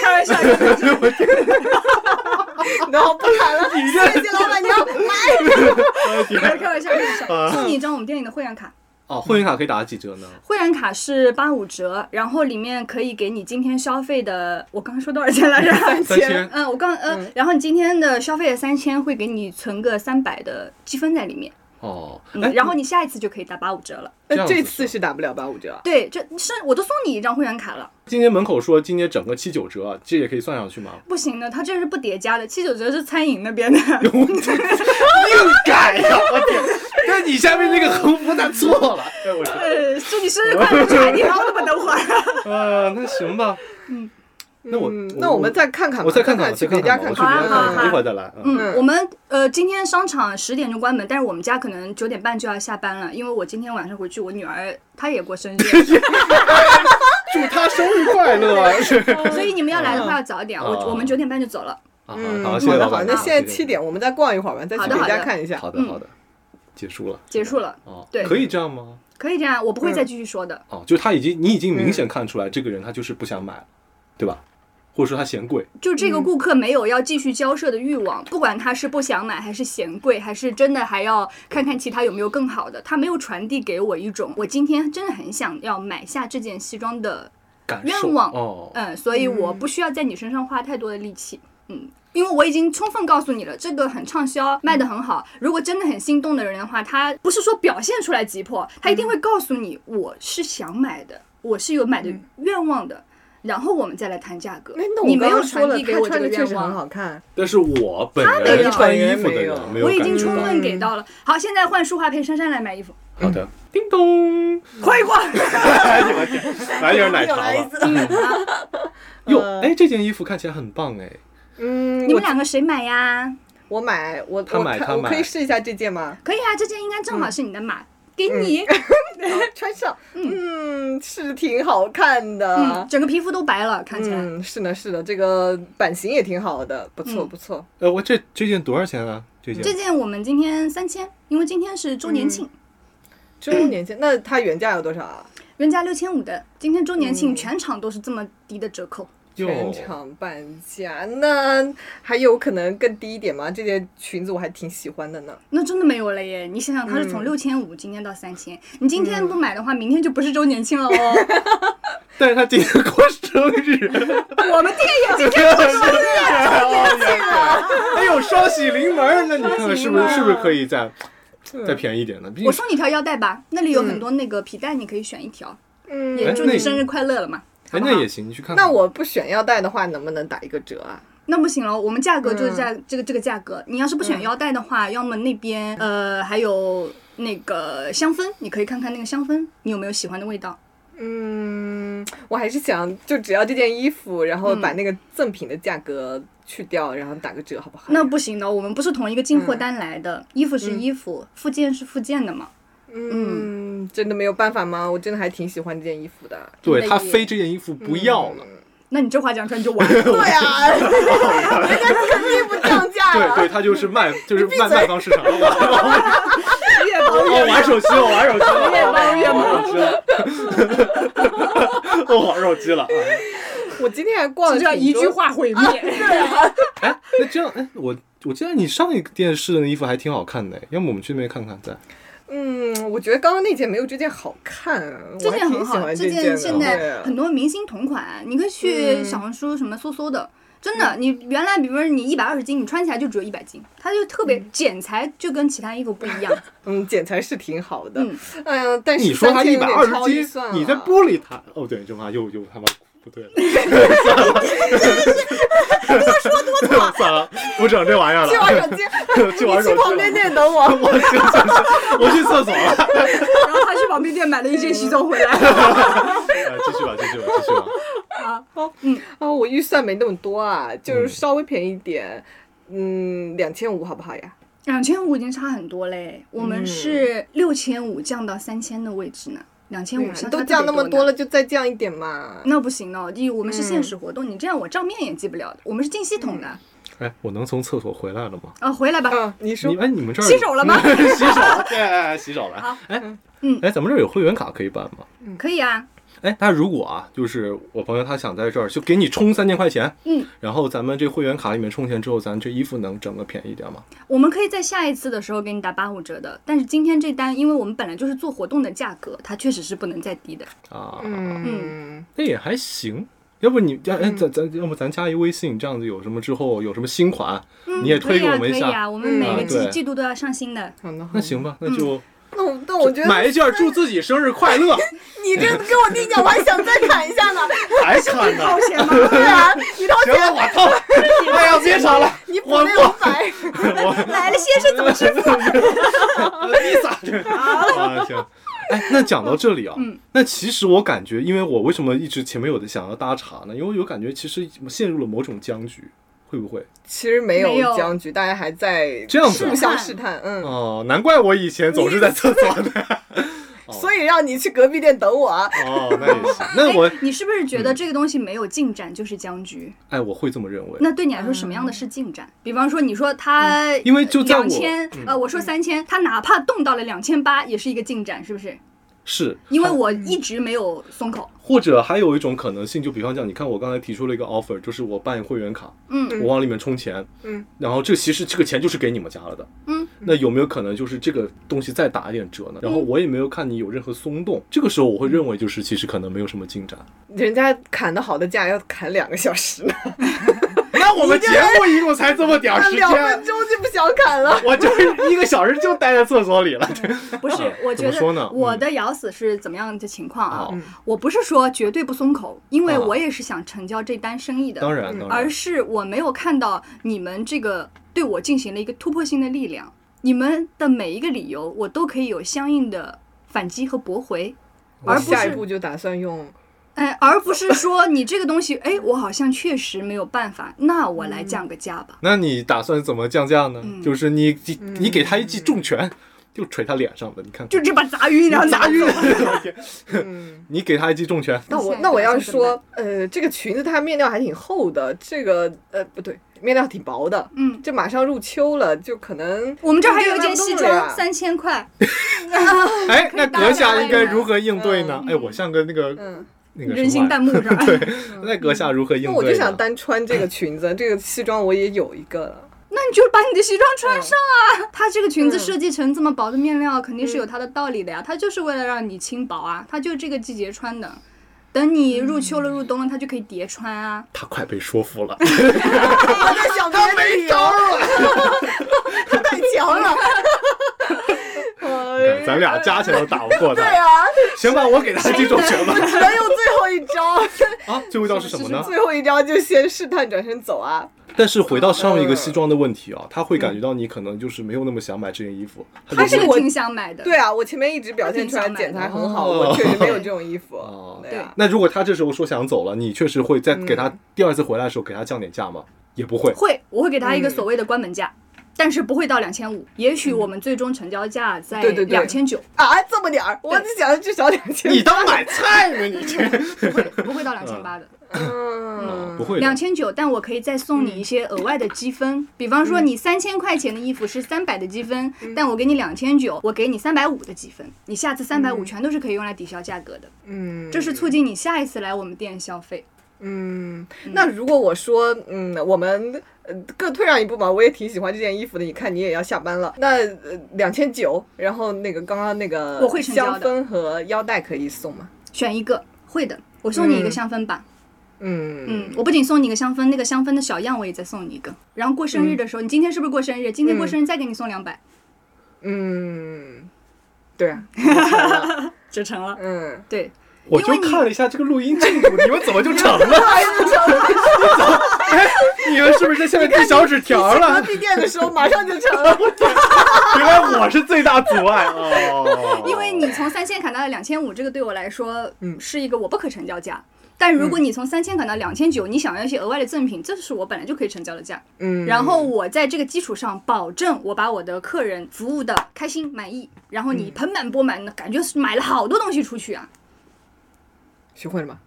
开玩笑，开玩笑
然后不谈了，谢谢老板娘，买。[LAUGHS]
开玩笑，开玩笑。
啊
送你一张我们店里的会员卡，
哦，会员卡可以打几折呢？
会员卡是八五折，然后里面可以给你今天消费的，我刚刚说多少钱来着？
三千，[LAUGHS]
嗯，我刚嗯，然后你今天的消费的三千会给你存个三百的积分在里面，
哦，
然后你下一次就可以打八五折了。
那
这次是打不了八五折，
对，这是我都送你一张会员卡了，
今天门口说今年整个七九折，这也可以算上去吗？
不行的，它这是不叠加的，七九折是餐饮那边的。[LAUGHS] [LAUGHS]
硬改呀！我天，那你下面那个横幅打错了。哎，我，
呃，祝你生日快乐，差地方那么等会儿。
啊，那行吧，那我
嗯那我们再看看吧，
我再看看，我去别家看看，
好啊好啊
一会儿再来。嗯，
嗯，我们呃今天商场十点钟关门，但是我们家可能九点半就要下班了，因为我今天晚上回去，我女儿她也过生日，[LAUGHS]
祝她生日快乐！[LAUGHS] [LAUGHS]
所以你们要来的话要早点，我
哦
我们九点半就走了。
啊
嗯，
好，
好的好，
谢谢老板。
那现在
谢谢
七点，我们再逛一会儿吧，再去别
好的好的
家看一下。
好的好的，结束了。
结束了，
哦，
对
可以这样吗？
可以这样，我不会再继续说的。
哦，就他已经，你已经明显看出来，这个人他就是不想买了，对吧？或者说他嫌贵。
就这个顾客没有要继续交涉的欲望，不管他是不想买，还是嫌贵，还是真的还要看看其他有没有更好的，他没有传递给我一种我今天真的很想要买下这件西装的
感
愿望
哦，
嗯，所以我不需要在你身上花太多的力气，嗯，因为我已经充分告诉你了，这个很畅销，卖得很好。如果真的很心动的人的话，他不是说表现出来急迫，他一定会告诉你我是想买的，我是有买的愿望的，然后我们再来谈价格
哎，那。
你没有传递给
他
我这个愿
穿的确实很，好看。
但是我本
没有
人穿衣服的
没有
人没有
我已。经充分给到了。好，现在换舒华陪珊珊来买衣服，
好的，叮咚，
快过。
哎呦我天，来点奶茶吧。[LAUGHS]
次
哟，
呃
哎，这件衣服看起来很棒哎。
嗯，
你们两个谁买呀？
我买我
他
我我
买他买
可以试一下这件吗？
可以啊，这件应该正好是你的码，给你。[LAUGHS]
穿上，嗯，是挺好看的
嗯，。整个皮肤都白了，看起来。
嗯，是的，是的，这个版型也挺好的，不错
嗯
不错。
呃，我这这件多少钱啊？这件
这件我们今天三千，因为今天是周年庆，
周年庆，那它原价有多少啊？
原价六千五的，今天周年庆全场都是这么低的折扣。
哟
全场半价，那还有可能更低一点吗？这件裙子我还挺喜欢的呢。
那真的没有了耶！你想想，它是从
嗯
六千五今天到三千，你今天不买的话，明天就不是周年庆了哦。[LAUGHS]
但是他今天过生日，[LAUGHS]
我们店也今天过生日，[LAUGHS]
哎呦，双喜临门，那你看看是不是是不是可以再再便宜一点呢？
我送你条腰带吧，那里有很多那个皮带，你可以选一条，
嗯，
也祝你生日快乐了嘛。
哎那也行，你去看看。
那我不选腰带的话，能不能打一个折啊？
那不行了，我们价格就是在、这个这个价格。你要是不选腰带的话，要么那边呃还有那个香氛，你可以看看那个香氛，你有没有喜欢的味道？
嗯，我还是想就只要这件衣服，然后
嗯
把那个赠品的价格去掉，然后打个折，好不好？
那不行的，我们不是同一个进货单来的，衣服是衣服，附件是附件的嘛。
嗯，真的没有办法吗？我真的还挺喜欢这件衣服的。
对他非这件衣服不要了。
那你这话讲出来你就完了。
对啊，人家肯定不降价
对
了。
对，他就是卖就是卖卖方市场。我
越包
我玩手机，我玩手机了，[LAUGHS]
越包越
我玩手机了，我 [LAUGHS] 玩手机了。哎
我今天还逛了
一句话毁灭。[LAUGHS]
哎，那这样，哎，我我记得你上一个电视的那衣服还挺好看的，要么我们去那边看看再。
嗯，我觉得刚刚那件没有这件好看，
这件很好，这
件。
现在很多明星同款，你可以去
嗯
小红书什么搜搜的。真的，你原来比如说你一百二十斤，你穿起来就只有一百斤，它就特别剪裁，就跟其他衣服不一样。[LAUGHS]
嗯，剪裁是挺好的。
嗯
哎呀，但是
你说
它
一百二十斤，你在
了
玻璃它，哦对，这妈又又他妈不对了。[LAUGHS] 算了，算了，不整这玩意儿
去玩手
了，
机，[LAUGHS]
去玩
你
手机了。
去旁边店等我。[LAUGHS]
我行行行，我去厕所了。
然后他去旁边店买了一件西装回来。
哎继续吧，继续吧，继续吧。
啊，我预算没那么多啊，
嗯
就是稍微便宜一点，嗯，两千五好不好呀？
两千五已经差很多嘞，我们是六千五降到三千的位置呢，两千五
都降那么
多
了，就再降一点嘛。
那不行呢，因为我们是限时活动，你这样我账面也记不了的。我们是进系统的。
哎，我能从厕所回来了吗？
啊，回来吧。
啊，你说
你哎，你们这儿
洗手了吗
洗手，对，哎洗手了
好。[LAUGHS]
哎，
嗯
哎，咱们这儿有会员卡可以办吗？
嗯可以啊，
哎，那如果啊，就是我朋友他想在这儿就给你充三千块钱，
嗯，
然后咱们这会员卡里面充钱之后，咱这衣服能整个便宜点吗？
我们可以在下一次的时候给你打八五折的。但是今天这单，因为我们本来就是做活动的价格，它确实是不能再低的。
啊，
嗯，
那也还行。要不你加哎，咱咱要不咱加一微信，这样子有什么之后有什么新款，你也推给我们一下。
可以啊，可以啊，我们每个季度都要上新的。
好的，好的
那行吧，那就
那我那我觉得
买一件，祝自己生日快乐。[LAUGHS]
你这个给我递奖，我还想再砍一下呢。[LAUGHS]
还砍呢？
掏钱吗？
对啊，你掏
行了，
钱，
我掏。哎呀，别吵了，
你补
我
那五百，[LAUGHS]
来了，先生怎么支付？
你咋这？啊，行。哎，那讲到这里啊，
嗯
那其实我感觉，因为我为什么一直前面有的想要搭茬呢？因为我有感觉，其实陷入了某种僵局，会不会？
其实没
没有
有僵局，大家还在
这样
互相试探，嗯。
哦，难怪我以前总是在厕所的。[LAUGHS]
所以让你去隔壁店等我啊！
哦，那也行。[LAUGHS] 那我
哎，你是不是觉得这个东西没有进展就是僵局？
哎，我会这么认为。
那对你来说，什么样的是进展？比方说，你说他
因为就在我
两千，呃，我说三千，他哪怕动到了两千八，也是一个进展，是不是？
是。
因为我一直没有松口。
或者还有一种可能性，就比方讲，你看我刚才提出了一个 offer，就是我办会员卡，
嗯。
我往里面充钱，
嗯，
然后这其实这个钱就是给你们家了的，
嗯，
那有没有可能就是这个东西再打一点折呢？然后我也没有看你有任何松动，这个时候我会认为就是其实可能没有什么进展。
人家砍的好的价要砍两个小时呢，[LAUGHS]
那我们节目一共才这么点儿时
两分
间，
钟就不想砍了。
我就是一个小时就待在厕所里了。[LAUGHS]
不是，我觉得我的咬死是怎么样的情况啊？
哦
我不是说绝对不松口，因为
啊
我也是想成交这单生意的。
当然，当
而，是我没有看到你们这个对我进行了一个突破性的力量。你们的每一个理由，我都可以有相应的反击和驳回，而不是
下一步就打算用，
哎，而不是说你这个东西，哎，我好像确实没有办法，那我来降个价吧。
那你打算怎么降价呢？
嗯
就是你你你给他一记重拳，就捶他脸上的，你看
就这把砸晕，[LAUGHS] 然后
砸晕了
走。
我天！
嗯，
你给他一记重拳，
那我那我要说，呃，这个裙子它面料还挺厚的，这个呃不对，面料挺薄的，
嗯，
这马上入秋了，就可能
我们这儿还有一件西装，三千块。[LAUGHS]
哎，那阁下应该如何应对呢？
嗯
哎，我像个那个
嗯，
那个
人形弹
幕，
幕是吧？[LAUGHS]
对，那阁下如何应对？
那我就想单穿这个裙子，这个西装我也有一个了。
那你就把你的西装穿上
嗯
啊！它这个裙子设计成这么薄的面料，肯定是有它的道理的呀。它就是为了让你轻薄啊，它就这个季节穿的。等你入秋了、入冬了，它就可以叠穿啊。
他快被说服了，[LAUGHS]
我在想别的理由，他太强了。[LAUGHS] 哎
咱俩加起来都打不过他。
对啊，
行吧，我给他记重拳吧。
只能用最后一招。[LAUGHS]
啊，最后一招是什么呢？
最后一招就先试探转身走啊！
但是回到上一个西装的问题啊，他会感觉到你可能就是没有那么想买这件衣服，他是
我
他是挺想买的。
对啊，我前面一直表现出来剪裁很好，
哦
我确实没有这种衣服
哦。
对啊，
那如果他这时候说想走了，你确实会在给他第二次回来的时候给他降点价吗？也不会。
会，我会给他一个
嗯
所谓的关门价，但是不会到两千五，也许我们最终成交价在
对对对。
两千九，
啊，这么点儿，我只想着至少两千。
你当买菜呢？你这 [LAUGHS]
不会不会到两千八的。
嗯，
不会的。
两千九，但我可以再送你一些额外的积分，比方说你三千块钱的衣服是三百的积分，但我给你两千九，我给你三百五的积分，你下次三百五全都是可以用来抵消价格的，
嗯，
这是促进你下一次来我们店消费。
嗯，那如果我说，嗯，我们呃各退让一步嘛，我也挺喜欢这件衣服的。你看你也要下班了，那呃两千九，然后那个刚刚那个
我会成
香氛和腰带可以送吗？
选一个，会的，我送你一个
嗯
香氛吧。
嗯
嗯，我不仅送你一个香氛，那个香氛的小样我也再送你一个。然后过生日的时候，你今天是不是过生日？今天过生日再给你送两百，
嗯，对啊，
折 [LAUGHS] 成了。
嗯，
对，
我就看了一下这个录音进度，你们怎么就成了？[LAUGHS] [LAUGHS] 你们是不不是在下面递小纸条
到
了？
闭店的时候马上就成了。[LAUGHS]
原来我是最大阻碍哦。
因为你从三千砍到了两千五，这个对我来说，
嗯
是一个我不可成交价。但如果你从三千砍到两千九，你想要一些额外的赠品，这是我本来就可以成交的价。
嗯，
然后我在这个基础上，保证我把我的客人服务的开心满意，然后你盆满钵满的感觉是买了好多东西出去啊。
学会了吗？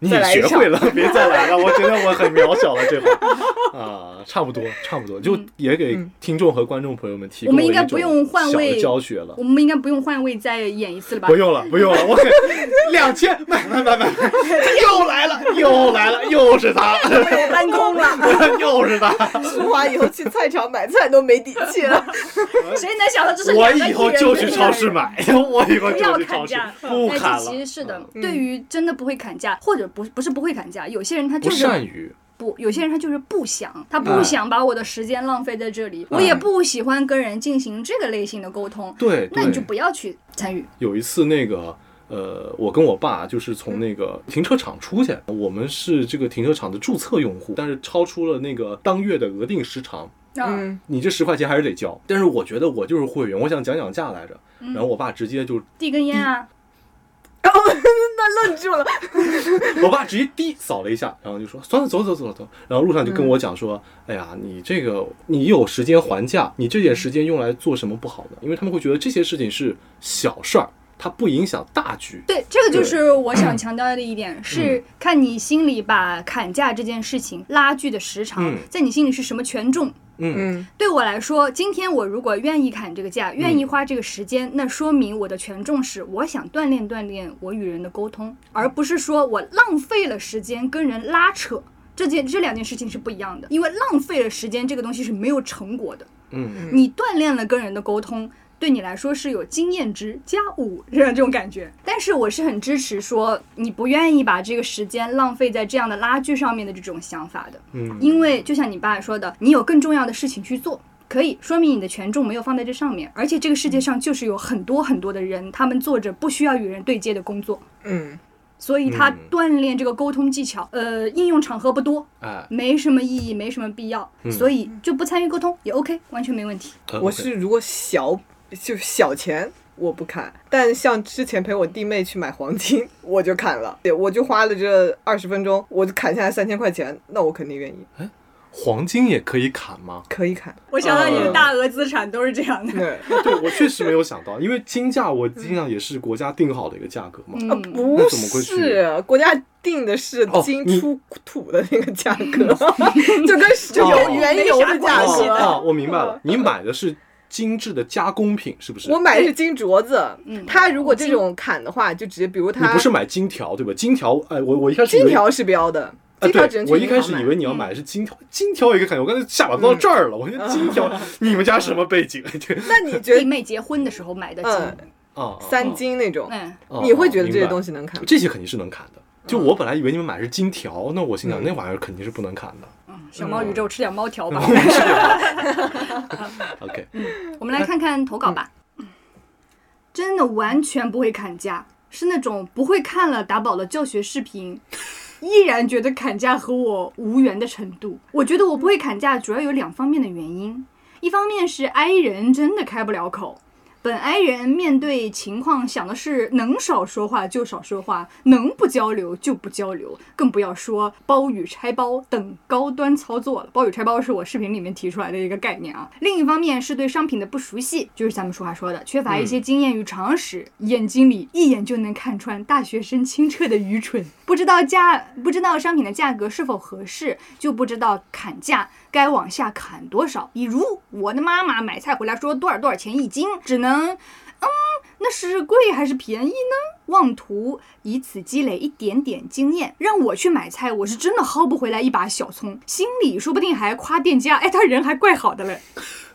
你学会了，[LAUGHS] 别再来了。我觉得我很渺小了，这会 [LAUGHS] 啊，差不多，差不多，就也给
嗯
听众和观众朋友们提供
我们应该不用换位
教学了
我。们应该不用换位再演一次了吧
不？用了，不用了，我给 [LAUGHS] 两千，买买买买，又来了，又来了，又是他，
搬空了。
又是他。
淑华以后去菜场买菜都没底气了。
谁能想到这是
我以后就去超市买，我以后就去超市不砍了。
这其实是的。
嗯
对于真的不会砍价，或者不不是不会砍价，有些人他就是
善于，
不，有些人他就是不想，他
哎
不想把我的时间浪费在这里，我也不喜欢跟人进行这个类型的沟通，
对对。
那你就不要去参与。
有一次那个。呃，我跟我爸就是从那个停车场出去，我们是这个停车场的注册用户，但是超出了那个当月的额定时长，
啊，
嗯，
你这十块钱还是得交。但是我觉得我就是会员，我想讲讲价来着。然后我爸直接就，
递根烟啊，
那愣住了。[LAUGHS]
我爸直接滴扫了一下，然后就说算了，走走走走。然后路上就跟我讲说，哎呀，你这个你有时间还价，你这点时间用来做什么不好呢？因为他们会觉得这些事情是小事儿，它不影响大局。
对，这个就是我想强调的一
嗯
点，是看你心里把砍价这件事情拉锯的时长
嗯，
在你心里是什么权重。
嗯
嗯
对我来说，今天我如果愿意砍这个价，愿意花这个时间，那说明我的权重是我想锻炼锻炼我与人的沟通，而不是说我浪费了时间跟人拉扯。这件这两件事情是不一样的，因为浪费了时间这个东西是没有成果的。
嗯
你锻炼了跟人的沟通，对你来说是有经验值加五这样这种感觉。但是我是很支持说你不愿意把这个时间浪费在这样的拉锯上面的这种想法的，
嗯
因为就像你爸说的，你有更重要的事情去做。可以说明你的权重没有放在这上面，而且这个世界上就是有很多很多的人，他们做着不需要与人对接的工作，
嗯
所以他
嗯
锻炼这个沟通技巧，呃，应用场合不多，
哎，
没什么意义，没什么必要，所以就不参与沟通也 OK，完全没问题。
呃
我是如果小就小钱我不砍，但像之前陪我弟妹去买黄金，[LAUGHS] 我就砍了，对，我就花了这二十分钟，我就砍下来三千块钱，那我肯定愿意，
黄金也可以砍吗？
可以砍。
我想到你的
呃
大额资产都是这样的。[LAUGHS]
对，
对我确实没有想到，因为金价我金价也是国家定好的一个价格嘛。
嗯，
不是国家定的是金 [LAUGHS] 出土的那个价格，就跟石油
哦
原油的价
哦
格。
哦，我明白了，你买的是精致的加工品，是不是？
我买的是金镯子
嗯，
它如果这种砍的话，就直接比如
你
它
不是买金条对吧？金条，哎，我我一开始
金条是标的，
啊，
金条只能，
我一开始以为你要买的是金条，金条也可以砍，我刚才下巴都到这儿了，我觉得金条，你们家什么背景？[LAUGHS] 这个
那你觉
弟
得
妹结婚的时候买的金，
嗯
啊，
三金那种，
嗯，
哦
你会觉得这些东西能砍吗？
这些肯定是能砍的。就我本来以为你们买的是金条，那我心想那玩意儿肯定是不能砍的。
小猫宇宙吃点猫条吧。[LAUGHS]
OK，
我们来看看投稿吧。真的完全不会砍价，是那种不会看了打宝的教学视频，依然觉得砍价和我无缘的程度。我觉得我不会砍价，主要有两方面的原因，一方面是 i 人真的开不了口。本 i 人面对情况想的是能少说话就少说话，能不交流就不交流，更不要说包与拆包等高端操作了。包与拆包是我视频里面提出来的一个概念啊。另一方面是对商品的不熟悉，就是咱们俗话说的，缺乏一些经验与常识，眼睛里一眼就能看穿大学生清澈的愚蠢。不知道价，不知道商品的价格是否合适，就不知道砍价该往下砍多少。比如我的妈妈买菜回来说多少多少钱一斤，只能，嗯，那是贵还是便宜呢？妄图以此积累一点点经验，让我去买菜，我是真的薅不回来一把小葱，心里说不定还夸店家，哎，他人还怪好的嘞。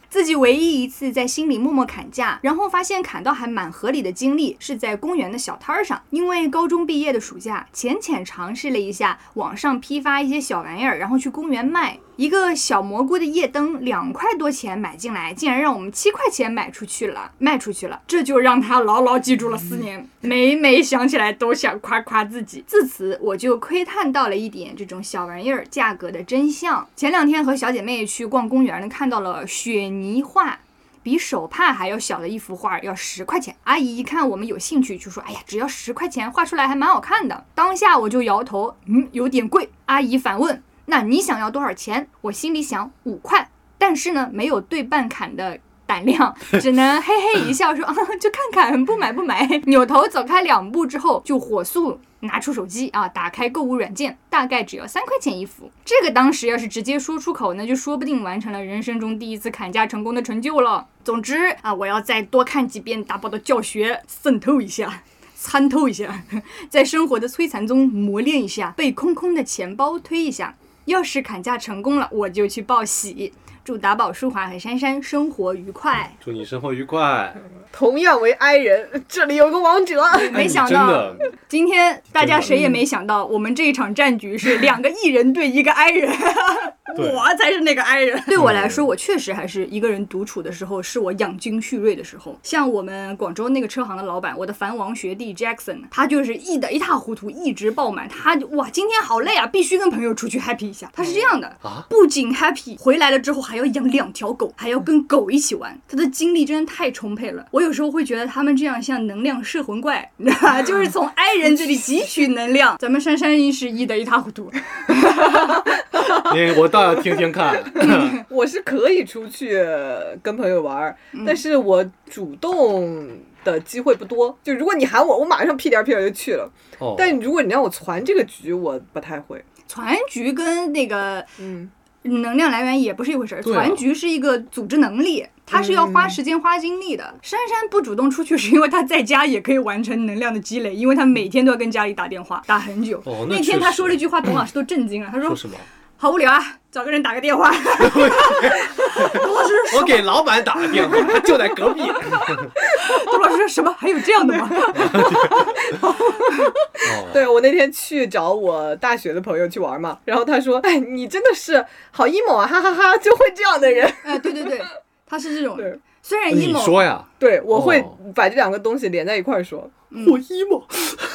自己唯一一次在心里默默砍价，然后发现砍到还蛮合理的经历，是在公园的小摊儿上。因为高中毕业的暑假，浅浅尝试了一下网上批发一些小玩意儿，然后去公园卖。一个小蘑菇的夜灯两块多钱买进来，竟然让我们七块钱买出去了，卖出去了，这就让他牢牢记住了四年，每每想起来都想夸夸自己。自此，我就窥探到了一点这种小玩意儿价格的真相。前两天和小姐妹去逛公园呢，看到了雪泥画。比手帕还要小的一幅画要十块钱。阿姨一看我们有兴趣，就说：“哎呀，只要十块钱，画出来还蛮好看的。”当下我就摇头，嗯，有点贵。阿姨反问。那你想要多少钱？我心里想五块，但是呢，没有对半砍的胆量，[LAUGHS] 只能嘿嘿一笑说 [LAUGHS] 啊，就看看，不买不买。[LAUGHS] 扭头走开两步之后，就火速拿出手机啊，打开购物软件，大概只要三块钱一幅。这个当时要是直接说出口，那就说不定完成了人生中第一次砍价成功的成就了。总之啊，我要再多看几遍大宝的教学，渗透一下。参透一下，在生活的摧残中磨练一下，被空空的钱包推一下。要是砍价成功了，我就去报喜。祝打宝、舒华和珊珊生活愉快。
祝你生活愉快。
同样为 I 人，这里有个王者。[LAUGHS]
没想到今天大家谁也没想到，我们这一场战局是两个 e 人对一个 I 人。[LAUGHS] 我才是那个 I 人。[LAUGHS] 对我来说，我确实还是一个人独处的时候，是我养精蓄锐的时候。像我们广州那个车行的老板，我的繁王学弟 Jackson，他就是一的一塌糊涂，一直爆满。他哇，今天好累啊，必须跟朋友出去 happy 一下。他是这样的啊，不仅 happy，回来了之后还要养两条狗，还要跟狗一起玩。他的精力真的太充沛了。我有时候会觉得他们这样像能量摄魂怪，[LAUGHS] 你知道吧？就是从 I 人这里汲取能量。咱们珊珊是一的一塌糊涂。
我倒要听听看。[LAUGHS]
我是可以出去跟朋友玩，但是我主动的机会不多。就如果你喊我，我马上屁颠屁颠就去了。哦。但如果你让我传这个局，我不太会。
传局跟那个嗯能量来源也不是一回事儿。传局是一个组织能力，它是要花时间花精力的。珊珊不主动出去，是因为她在家也可以完成能量的积累，因为她每天都要跟家里打电话，打很久。
哦。
那天她说了一句话，董老师都震惊了。他
说什么？
好无聊啊，找个人打个电话。杜老师，
我给老板打个电话，他 [LAUGHS] 就在隔壁。
杜老师说什么？还有这样的吗？[LAUGHS]
对我那天去找我大学的朋友去玩嘛，然后他说：“哎，你真的是好 emo 啊，哈哈哈，就会这样的人。[LAUGHS] ”
哎，对对对，他是这种。虽然 emo，
你说呀？
对，我会把这两个东西连在一块说。
我 emo，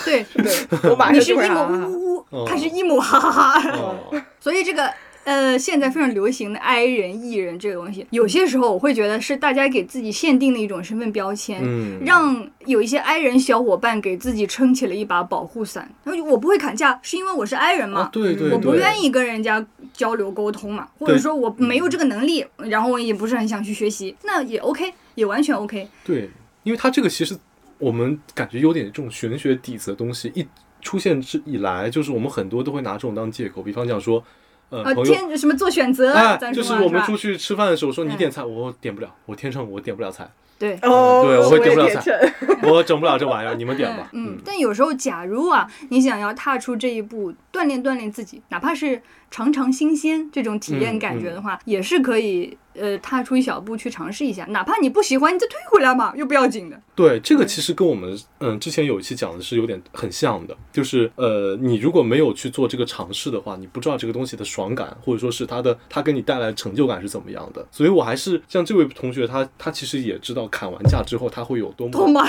对
对，[LAUGHS] [LAUGHS] 我马上
你是 emo，呜呜，他是 emo，哈哈哈。[LAUGHS] 所以这个呃，现在非常流行的 I 人、E 人这个东西，有些时候我会觉得是大家给自己限定的一种身份标签，让有一些 I 人小伙伴给自己撑起了一把保护伞。我不会砍价，是因为我是 I 人嘛？
对对，
我不愿意跟人家交流沟通嘛，或者说我没有这个能力，然后我也不是很想去学习，那也 OK，也完全 OK。
对，因为他这个其实。我们感觉有点这种玄学底子的东西，一出现之以来，就是我们很多都会拿这种当借口。比方讲说，呃，朋
友什么做选择，
就是我们出去吃饭的时候说你点菜，我点不了，我天秤我点不了菜。
对，
哦，
对，我会
点
不了菜，[LAUGHS] 我整不了这玩意儿，你们点吧。
嗯，但有时候，假如啊，你想要踏出这一步，锻炼锻炼自己，哪怕是尝尝新鲜这种体验感觉的话，也是可以。呃，踏出一小步去尝试一下，哪怕你不喜欢，你再退回来嘛，又不要紧的。
对，这个其实跟我们嗯之前有一期讲的是有点很像的，就是呃，你如果没有去做这个尝试的话，你不知道这个东西的爽感，或者说是它的它给你带来的成就感是怎么样的。所以我还是像这位同学，他他其实也知道砍完价之后他会有多么
痛吗？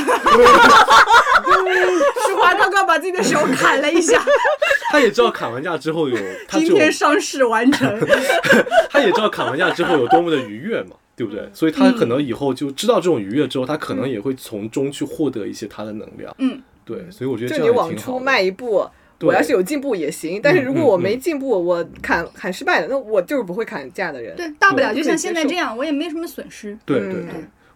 舒 [LAUGHS] 华刚刚把自己的手砍了一下，[LAUGHS]
他也知道砍完价之后有 [LAUGHS]
今天伤势完成，[LAUGHS]
他也知道砍完价之后有多么的。愉悦嘛，对不对？所以他可能以后就知道这种愉悦之后，他可能也会从中去获得一些他的能量。
嗯，
对，所以我觉得
就你往出迈一步，我要是有进步也行。但是如果我没进步，我砍砍失败了，那我就是不会砍价的人。
对，大不了就像现在这样，我也没什么损失。
对对对。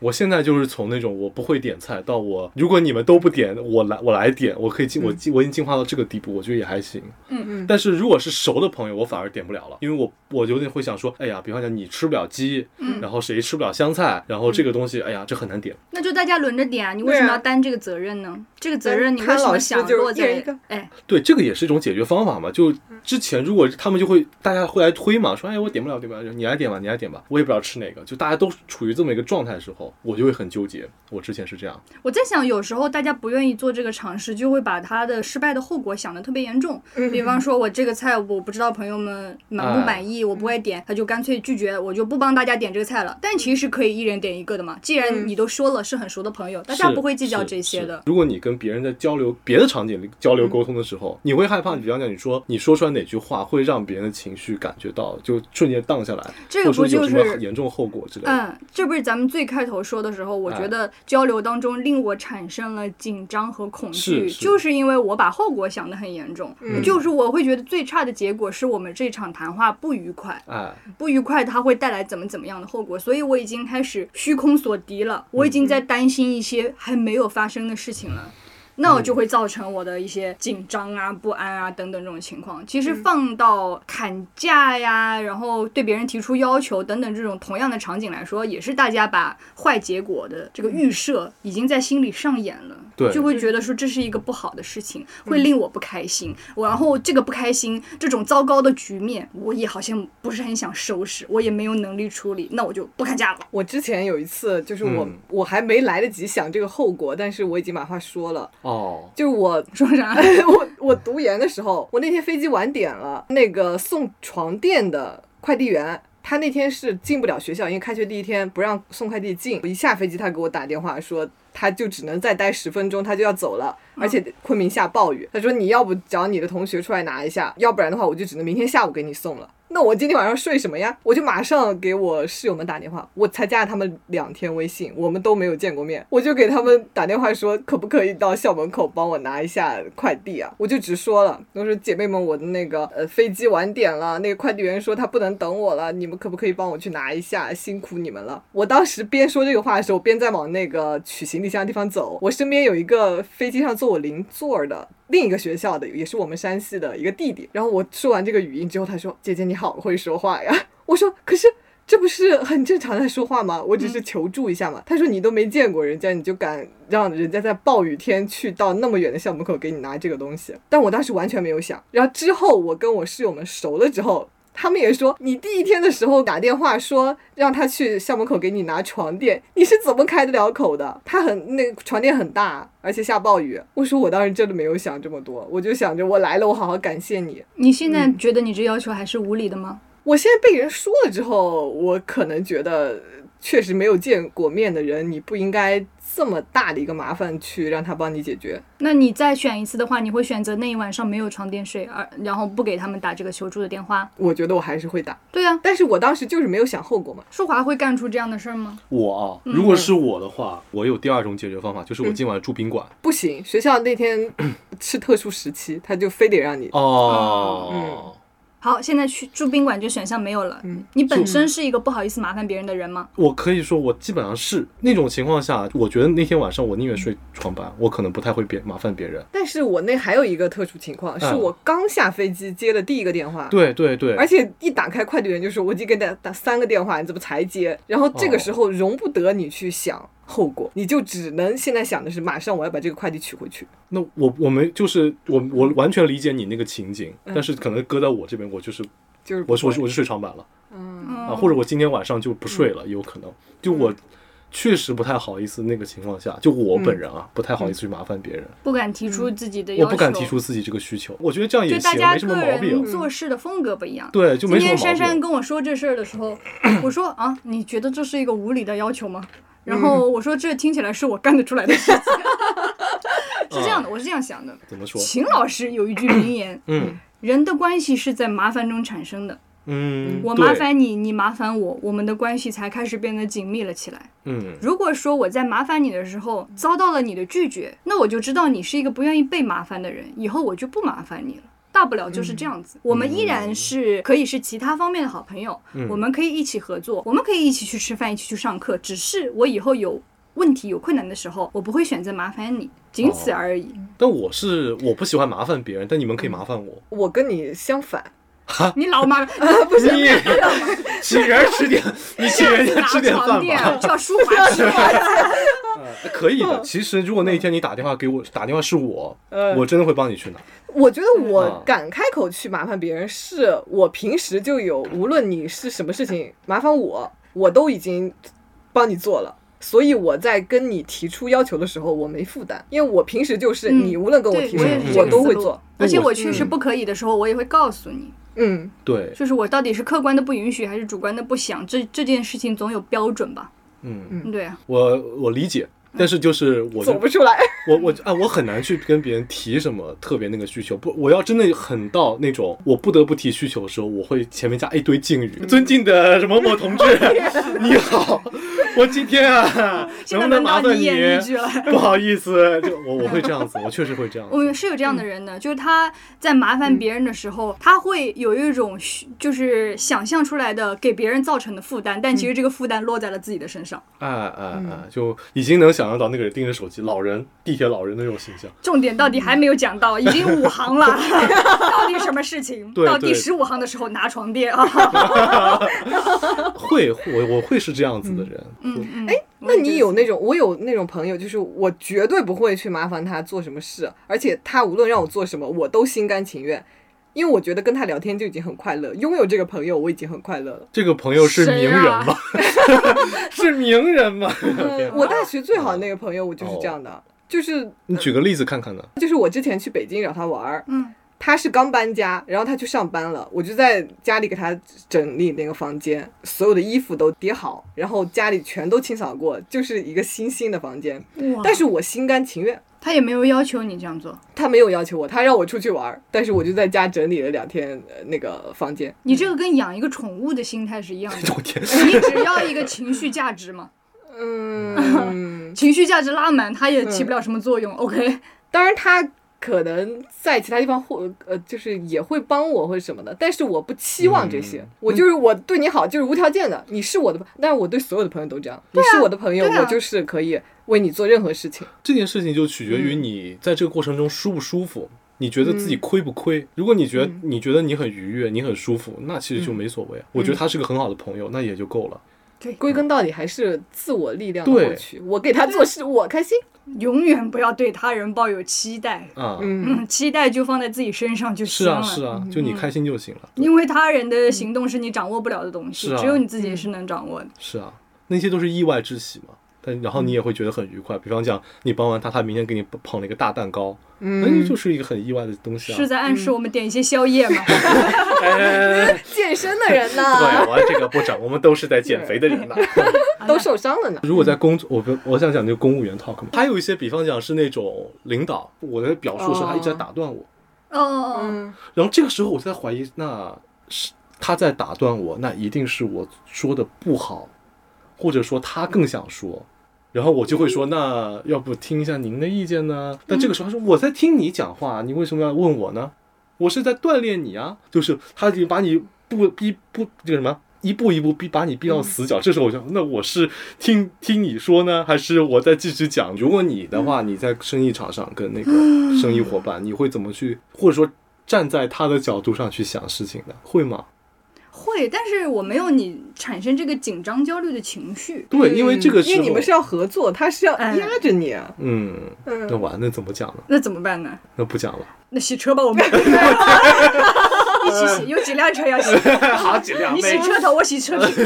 我现在就是从那种我不会点菜到我，如果你们都不点，我来我来点，我可以进我进我已经进化到这个地步，我觉得也还行。
嗯嗯。
但是如果是熟的朋友，我反而点不了了，因为我我有点会想说，哎呀，比方讲你吃不了鸡，然后谁吃不了香菜，然后这个东西，哎呀，这很难点。
那就大家轮着点啊，你为什么要担这个责任呢？这个责任你为什么想落在？哎，
对，这个也是一种解决方法嘛。就之前如果他们就会大家会来推嘛，说哎我点不了点不了，你来点吧，你来点吧，我也不知道吃哪个，就大家都处于这么一个状态的时候。候，我就会很纠结。我之前是这样，
我在想，有时候大家不愿意做这个尝试，就会把他的失败的后果想得特别严重。比方说，我这个菜我不知道朋友们满不满意，我不会点，他就干脆拒绝，我就不帮大家点这个菜了。但其实可以一人点一个的嘛。既然你都说了是很熟的朋友，大家不会计较这些的。
如果你跟别人在交流别的场景里交流沟通的时候，你会害怕，比方讲，你说你说出来哪句话会让别人的情绪感觉到就瞬间荡下来，
这个
或者说有
不就是
什么严重后果之类的。
嗯，这不是咱们最开头说的时候，我
哎。
觉得交流当中令我产生了紧张和恐惧，就是因为我把后果想得很严重，
嗯
就是我会觉得最差的结果是我们这场谈话不愉快，
哎，
不愉快它会带来怎么怎么样的后果，所以我已经开始虚空所敌了，我已经在担心一些还没有发生的事情了。那我就会造成我的一些紧张啊、不安啊等等这种情况。其实放到砍价呀，然后对别人提出要求等等这种同样的场景来说，也是大家把坏结果的这个预设已经在心里上演了，
对
就会觉得说这是一个不好的事情，会令我不开心。我然后这个不开心，这种糟糕的局面，我也好像不是很想收拾，我也没有能力处理，那我就不砍价了。
我之前有一次，就是我、
嗯
我还没来得及想这个后果，但是我已经把话说了。
哦，
就是我
说啥？[LAUGHS]
我我读研的时候，我那天飞机晚点了，那个送床垫的快递员。他那天是进不了学校，因为开学第一天不让送快递进。我一下飞机，他给我打电话说，他就只能再待十分钟，他就要走了，而且昆明下暴雨。他说你要不找你的同学出来拿一下，要不然的话我就只能明天下午给你送了。那我今天晚上睡什么呀？我就马上给我室友们打电话，我才加了他们两天微信，我们都没有见过面，我就给他们打电话说，可不可以到校门口帮我拿一下快递啊？我就直说了，我说姐妹们，我的那个呃飞机晚点了，那个快递员说他不能等我了，你们可不可以帮我去拿一下？辛苦你们了。我当时边说这个话的时候，边在往那个取行李箱的地方走，我身边有一个飞机上坐我邻座的。另一个学校的，也是我们山西的一个弟弟。然后我说完这个语音之后，他说：“姐姐你好会说话呀。” [LAUGHS] 我说：“可是这不是很正常的说话吗？我只是求助一下嘛。他说：“你都没见过人家，你就敢让人家在暴雨天去到那么远的校门口给你拿这个东西？”但我当时完全没有想。然后之后我跟我室友们熟了之后。他们也说，你第一天的时候打电话说让他去校门口给你拿床垫，你是怎么开得了口的？他很那个床垫很大，而且下暴雨。我说我当时真的没有想这么多，[LAUGHS] 我就想着我来了，我好好感谢你。
你现在觉得你这要求还是无理的吗？
我现在被人说了之后，我可能觉得确实没有见过面的人，你不应该这么大的一个麻烦去让他帮你解决。
那你再选一次的话，你会选择那一晚上没有床垫睡，而然后不给他们打这个求助的电话？
我觉得我还是会打，
对啊，
但是我当时就是没有想后果嘛。
舒华会干出这样的事儿吗？
我啊，如果是我的话，我有第二种解决方法，就是我今晚住宾馆。
不行，学校那天是特殊时期，他就非得让你。
哦，
好，现在去住宾馆这选项没有了。
嗯
你本身是一个不好意思麻烦别人的人吗？
我可以说，我基本上是那种情况下，我觉得那天晚上我宁愿睡床板，我可能不太会别麻烦别人。
但是我那还有一个特殊情况，是
嗯
我刚下飞机接的第一个电话。
对对对，
而且一打开快递员就说：“我已经给他打三个电话，你怎么才接？”然后这个时候容不得你去想后果，你就只能现在想的是马上我要把这个快递取回去。
那我我们就是我我完全理解你那个情景，
嗯
但是可能搁在我这边，我就是
就是
我是我是我是睡床板了
嗯
啊，或者我今天晚上就不睡了，也有可能。就我确实不太好意思，那个情况下，就我本人啊，不太好意思去麻烦别人，
不敢提出自己的要求，
我不敢提出自己这个需求。我觉得这样也行，
就大家
没什么
个
毛病
人。做事的风格不一样。
对，就没什么毛
天珊珊。跟我说这事儿的时候，我说啊，你觉得这是一个无理的要求吗？然后我说这听起来是我干得出来的事情，[LAUGHS] 是这样的，我是这样想的。
怎么说？
秦老师有一句名言：[CLEARS THROAT]
嗯
人的关系是在麻烦中产生的。
嗯，
我麻烦你，你麻烦我，我们的关系才开始变得紧密了起来。
嗯
如果说我在麻烦你的时候遭到了你的拒绝，那我就知道你是一个不愿意被麻烦的人，以后我就不麻烦你了。大不了就是这样子，我们依然是可以是其他方面的好朋友，我们可以一起合作，我们可以一起去吃饭，一起去上课。只是我以后有问题、有困难的时候，我不会选择麻烦你，仅此而已。
但我是我不喜欢麻烦别人，但你们可以麻烦我。
我跟你相反，[LAUGHS]
你老妈 [LAUGHS]
不是你请 [LAUGHS] 人吃点，你请人家吃点饭吧。
叫舒华吃。
呃可以的。其实如果那一天你打电话给我，打电话是我，
呃
我真的会帮你去拿。
我觉得我
啊
敢开口去麻烦别人，是我平时就有，无论你是什么事情麻烦我，我都已经帮你做了。所以我在跟你提出要求的时候，我没负担，因为我平时就是
嗯
你无论跟我，提什么
我
都会做。。
而且
我
我确实
嗯。
不可以的时候，我也会告诉你，
嗯，
对，
就是我到底是客观的不允许，还是主观的不想，这这件事情总有标准吧？
嗯，
嗯。
对啊，
我我理解，[LAUGHS] 但是就是我
走不出来。[LAUGHS]
我我啊，我很难去跟别人提什么特别那个需求。不，我要真的很到那种我不得不提需求的时候，我会前面加一堆敬语。尊敬的什么某同志，[LAUGHS] 你好，我今天啊，
现
能不能麻烦
你演一。
不好意思，就我我会这样子，我确实会这样子。
我们是有这样的人的，就是他在麻烦别人的时候，他会有一种就是想象出来的给别人造成的负担，但其实这个负担落在了自己的身上。
啊啊啊，就已经能想象到那个人盯着手机，老人地铁老人那种形象。
重点到底还没有讲到，已经五行了，[LAUGHS] 到底什么事情？到第十五行的时候拿床垫啊！[LAUGHS]
会会我我会是这样子的人。
嗯嗯，
哎，那你有那种，我有那种朋友，就是我绝对不会去麻烦他做什么事，而且他无论让我做什么，我都心甘情愿，因为我觉得跟他聊天就已经很快乐，拥有这个朋友我已经很快乐了。
这个朋友是名人吗？[LAUGHS] 是名人吗？
嗯，[LAUGHS] 我大学最好的那个朋友，我就是这样的，就是
你举个例子看看呢？
就是我之前去北京找他玩儿，
嗯，
他是刚搬家，然后他去上班了，我就在家里给他整理那个房间，所有的衣服都叠好，然后家里全都清扫过，就是一个新新的房间。
哇
但是我心甘情愿，
他也没有要求你这样做，
他没有要求我，他让我出去玩，但是我就在家整理了两天呃那个房间。
你这个跟养一个宠物的心态是一样的。[LAUGHS] 你只要一个情绪价值嘛，
嗯，[LAUGHS]
情绪价值拉满，它也起不了什么作用。OK，
当然他可能在其他地方或呃，就是也会帮我或者什么的，但是我不期望这些。
嗯
我就是我对你好，就是无条件的，你是我的，但是我对所有的朋友都这样。你是我的朋友，
啊
我就是可以为你做任何事情。
这件事情就取决于你在这个过程中舒不舒服。你觉得自己亏不亏？如果你觉得你觉得你很愉悦，你很舒服，那其实就没所谓。我觉得他是个很好的朋友，那也就够了。
归根到底还是自我力量的
对
获取。我给他做事，我开心。
永远不要对他人抱有期待。
啊，
嗯，
嗯，期待就放在自己身上就是行
啊
了。
是啊，就你开心就行了。
因为他人的行动是你掌握不了的东西，
啊
只有你自己是能掌握的。
是啊，那些都是意外之喜嘛。但然后你也会觉得很愉快。比方讲，你帮完他，他明天给你捧了一个大蛋糕，那
嗯，
就是一个很意外的东西啊。
是在暗示我们点一些宵夜吗？[LAUGHS] [LAUGHS]
哎，
健身的人呢对，
我这个不整，我们都是在减肥的人呐。[LAUGHS]
都受伤了呢。
如果在工作，我不我想讲就公务员 talk 嘛，还有一些，比方讲是那种领导，我的表述是他一直在打断我，
哦哦哦，
嗯
然后这个时候我就在怀疑，那是他在打断我，那一定是我说的不好，或者说他更想说。然后我就会说，那要不听一下您的意见呢？但这个时候他说我在听你讲话，你为什么要问我呢？我是在锻炼你啊，就是他已经把你不逼不这个什么一步一步逼把你逼到死角。这时候我就那我是听听你说呢，还是我在继续讲？如果你的话，你在生意场上跟那个生意伙伴，你会怎么去，或者说站在他的角度上去想事情的，会吗？
会，但是我没有你产生这个紧张焦虑的情绪。
对，因为这个时候，
因为你们是要合作，他是要
哎
压着你啊。
嗯，
嗯
那完了怎么讲呢？
那怎么办呢？
那不讲了，
那洗车吧，我们 [LAUGHS] 一起洗，有几辆车要洗？[LAUGHS]
好几辆
你洗车头，我洗车底。[LAUGHS]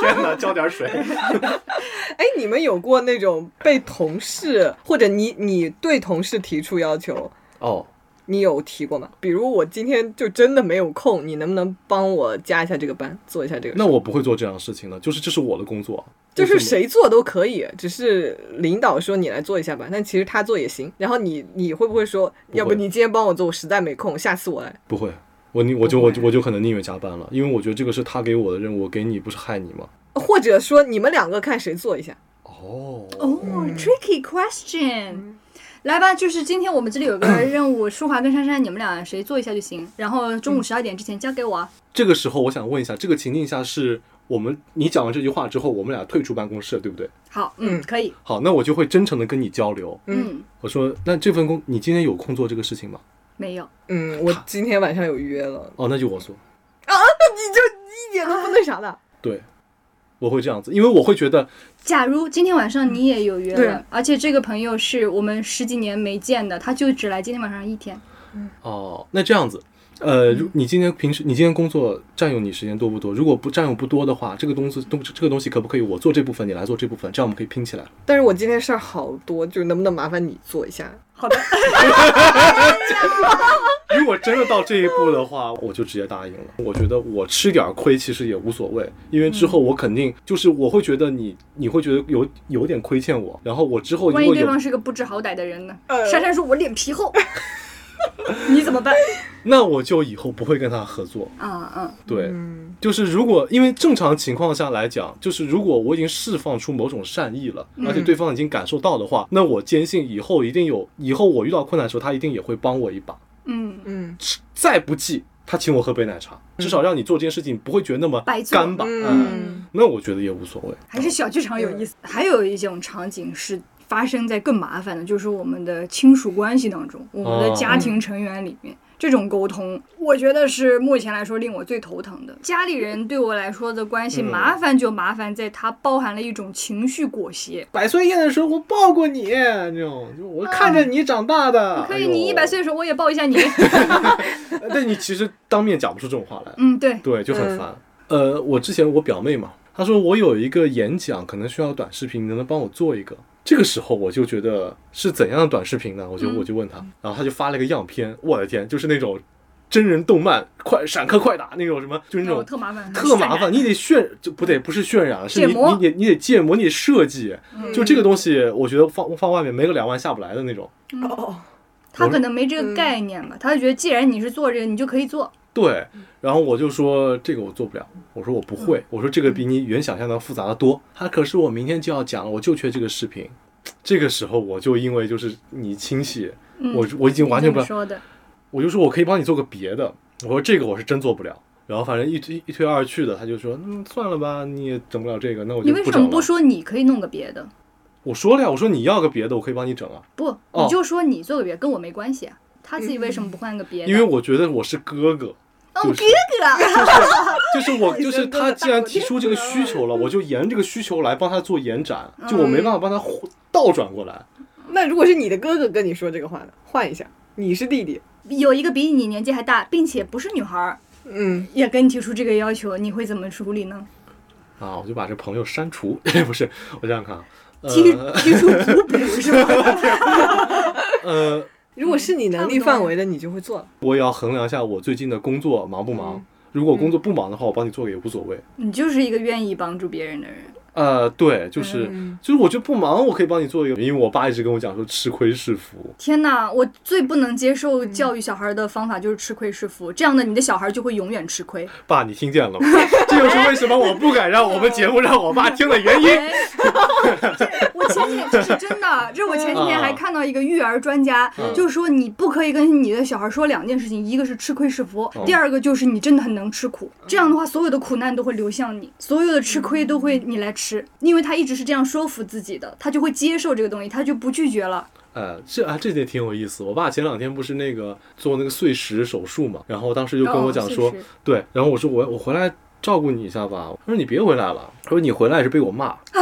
天哪，浇点水。
哎，你们有过那种被同事或者你你对同事提出要求，
哦，
你有提过吗？比如我今天就真的没有空，你能不能帮我加一下这个班，做一下这个事？
那我不会做这样的事情的，就是这是我的工作，
就是谁做都可以，只是领导说你来做一下吧，但其实他做也行。然后你你会不会说，要不你今天帮我做，我实在没空，下次我来？
不会。我你我就我就我就可能宁愿加班了，因为我觉得这个是他给我的任务，我给你不是害你吗？
或者说你们两个看谁做一下？
哦，
哦，tricky question。来吧，就是今天我们这里有个 [CLEARS THROAT] 任务，舒华跟珊珊，你们俩谁做一下就行。然后中午十二点之前交给我啊。
这个时候我想问一下，这个情境下是我们你讲完这句话之后，我们俩退出办公室，对不对？
好，嗯，
嗯
可以，
好，那我就会真诚的跟你交流。
嗯，
我说，那这份工你今天有空做这个事情吗？
没有，
嗯，我今天晚上有约了，
哦，那就我做。
啊你就一点都不那啥的。
对，我会这样子，因为我会觉得
假如今天晚上你也有约
对。
了，而且这个朋友是我们十几年没见的，他就只来今天晚上一天，
哦，那这样子，呃，如你今天平时你今天工作占用你时间多不多？如果不占用不多的话，这个东西东这个东西可不可以我做这部分，你来做这部分，这样我们可以拼起来。
但是我今天事儿好多，就是能不能麻烦你做一下？
好的，[LAUGHS]
如果真的到这一步的话，我就直接答应了。我觉得我吃点亏其实也无所谓，因为之后我肯定就是我会觉得你你会觉得有有点亏欠我，然后我之后
万一对方是个不知好歹的人呢？
呃
珊珊说：“我脸皮厚。” [LAUGHS] [LAUGHS] 你怎么办？
那我就以后不会跟他合作。
啊嗯，
对，
嗯
就是如果因为正常情况下来讲，就是如果我已经释放出某种善意了，而且对方已经感受到的话，那我坚信以后一定有，以后我遇到困难的时候，他一定也会帮我一把。
嗯，
嗯
再不济，他请我喝杯奶茶，至少让你做这件事情不会觉得那么
白
干吧？嗯，
嗯
那我觉得也无所谓。
还是小剧场有意思。还有一种场景是发生在更麻烦的，就是我们的亲属关系当中，我们的家庭成员里面。这种沟通，我觉得是目前来说令我最头疼的。家里人对我来说的关系，
嗯
麻烦就麻烦在它包含了一种情绪裹挟。
百岁宴的时候，我抱过你，这种就我看着你长大的。
可以，
哎
你一百岁的时候我也抱一下你。[LAUGHS]
但你其实当面讲不出这种话来，
嗯，对，
对，就很烦。呃，我之前我表妹嘛，她说我有一个演讲，可能需要短视频，你能不能帮我做一个？这个时候我就觉得是怎样的短视频呢？我就
嗯。
我就问他，然后他就发了个样片，我的天，就是那种真人动漫快闪客快打那种什么，就是那
那
种
特麻烦，
特麻烦，你得渲就不对，不是渲染，是你
你
你得你得建模，你得设计，
嗯。
就这个东西，我觉得放放外面没个两万下不来的那种。
哦，
他可能没这个概念吧，他就觉得既然你是做这个，你就可以做。
对，然后我就说这个我做不了，我说我不
嗯
会，我说这个比你原想象的复杂的多。他可是我明天就要讲了，我就缺这个视频。这个时候我就因为就是你亲戚，
嗯，
我我已经完全不
说的，
我就说我可以帮你做个别的。我说这个我是真做不了。然后反正一推一推二去的，他就说嗯算了吧，你也整不了这个，那我
你
就你。
为什么不说你可以弄个别的？
我说了呀，我说你要个别的，我可以帮你整啊。
不，
哦
你就说你做个别的，跟我没关系啊。他自己为什么不换个别的？
因为我觉得我是哥哥，
哦，
就是
哥哥啊，
就是我，[LAUGHS] 就是他既然提出这个需求了，我就沿这个需求来帮他做延展，就我没办法帮他倒转过来。
那如果是你的哥哥跟你说这个话呢？换一下，你是弟弟，
有一个比你年纪还大，并且不是女孩儿，
嗯，
也跟你提出这个要求，你会怎么处理呢？
啊，我就把这朋友删除，[LAUGHS] 不是，我想想看啊，
提
呃
提出补补是吗？[LAUGHS]
呃，
如果是你能力范围的，你就会做了。
我也要衡量一下我最近的工作忙不忙。如果工作不忙的话，我帮你做也无所谓。
你就是一个愿意帮助别人的人。
呃，对，就是
嗯
就是，我觉得不忙，我可以帮你做一个，因为我爸一直跟我讲说吃亏是福。
天哪，我最不能接受教育小孩的方法就是吃亏是福，这样的你的小孩就会永远吃亏。[LAUGHS]
爸，你听见了吗？[LAUGHS] 这就是为什么我不敢让我们节目让我爸听的原因。
我前几天这是真的，这我前几天还看到一个育儿专家，
嗯
就是说你不可以跟你的小孩说两件事情，一个是吃亏是福，
哦
第二个就是你真的很能吃苦。这样的话，所有的苦难都会流向你，所有的吃亏都会你来吃，因为他一直是这样说服自己的，他就会接受这个东西，他就不拒绝了。
呃，这啊这点挺有意思。我爸前两天不是那个做那个碎石手术嘛，然后当时就跟我讲说，
哦
对，然后我说我我回来照顾你一下吧。他说你别回来了，他说你回来也是被我骂啊，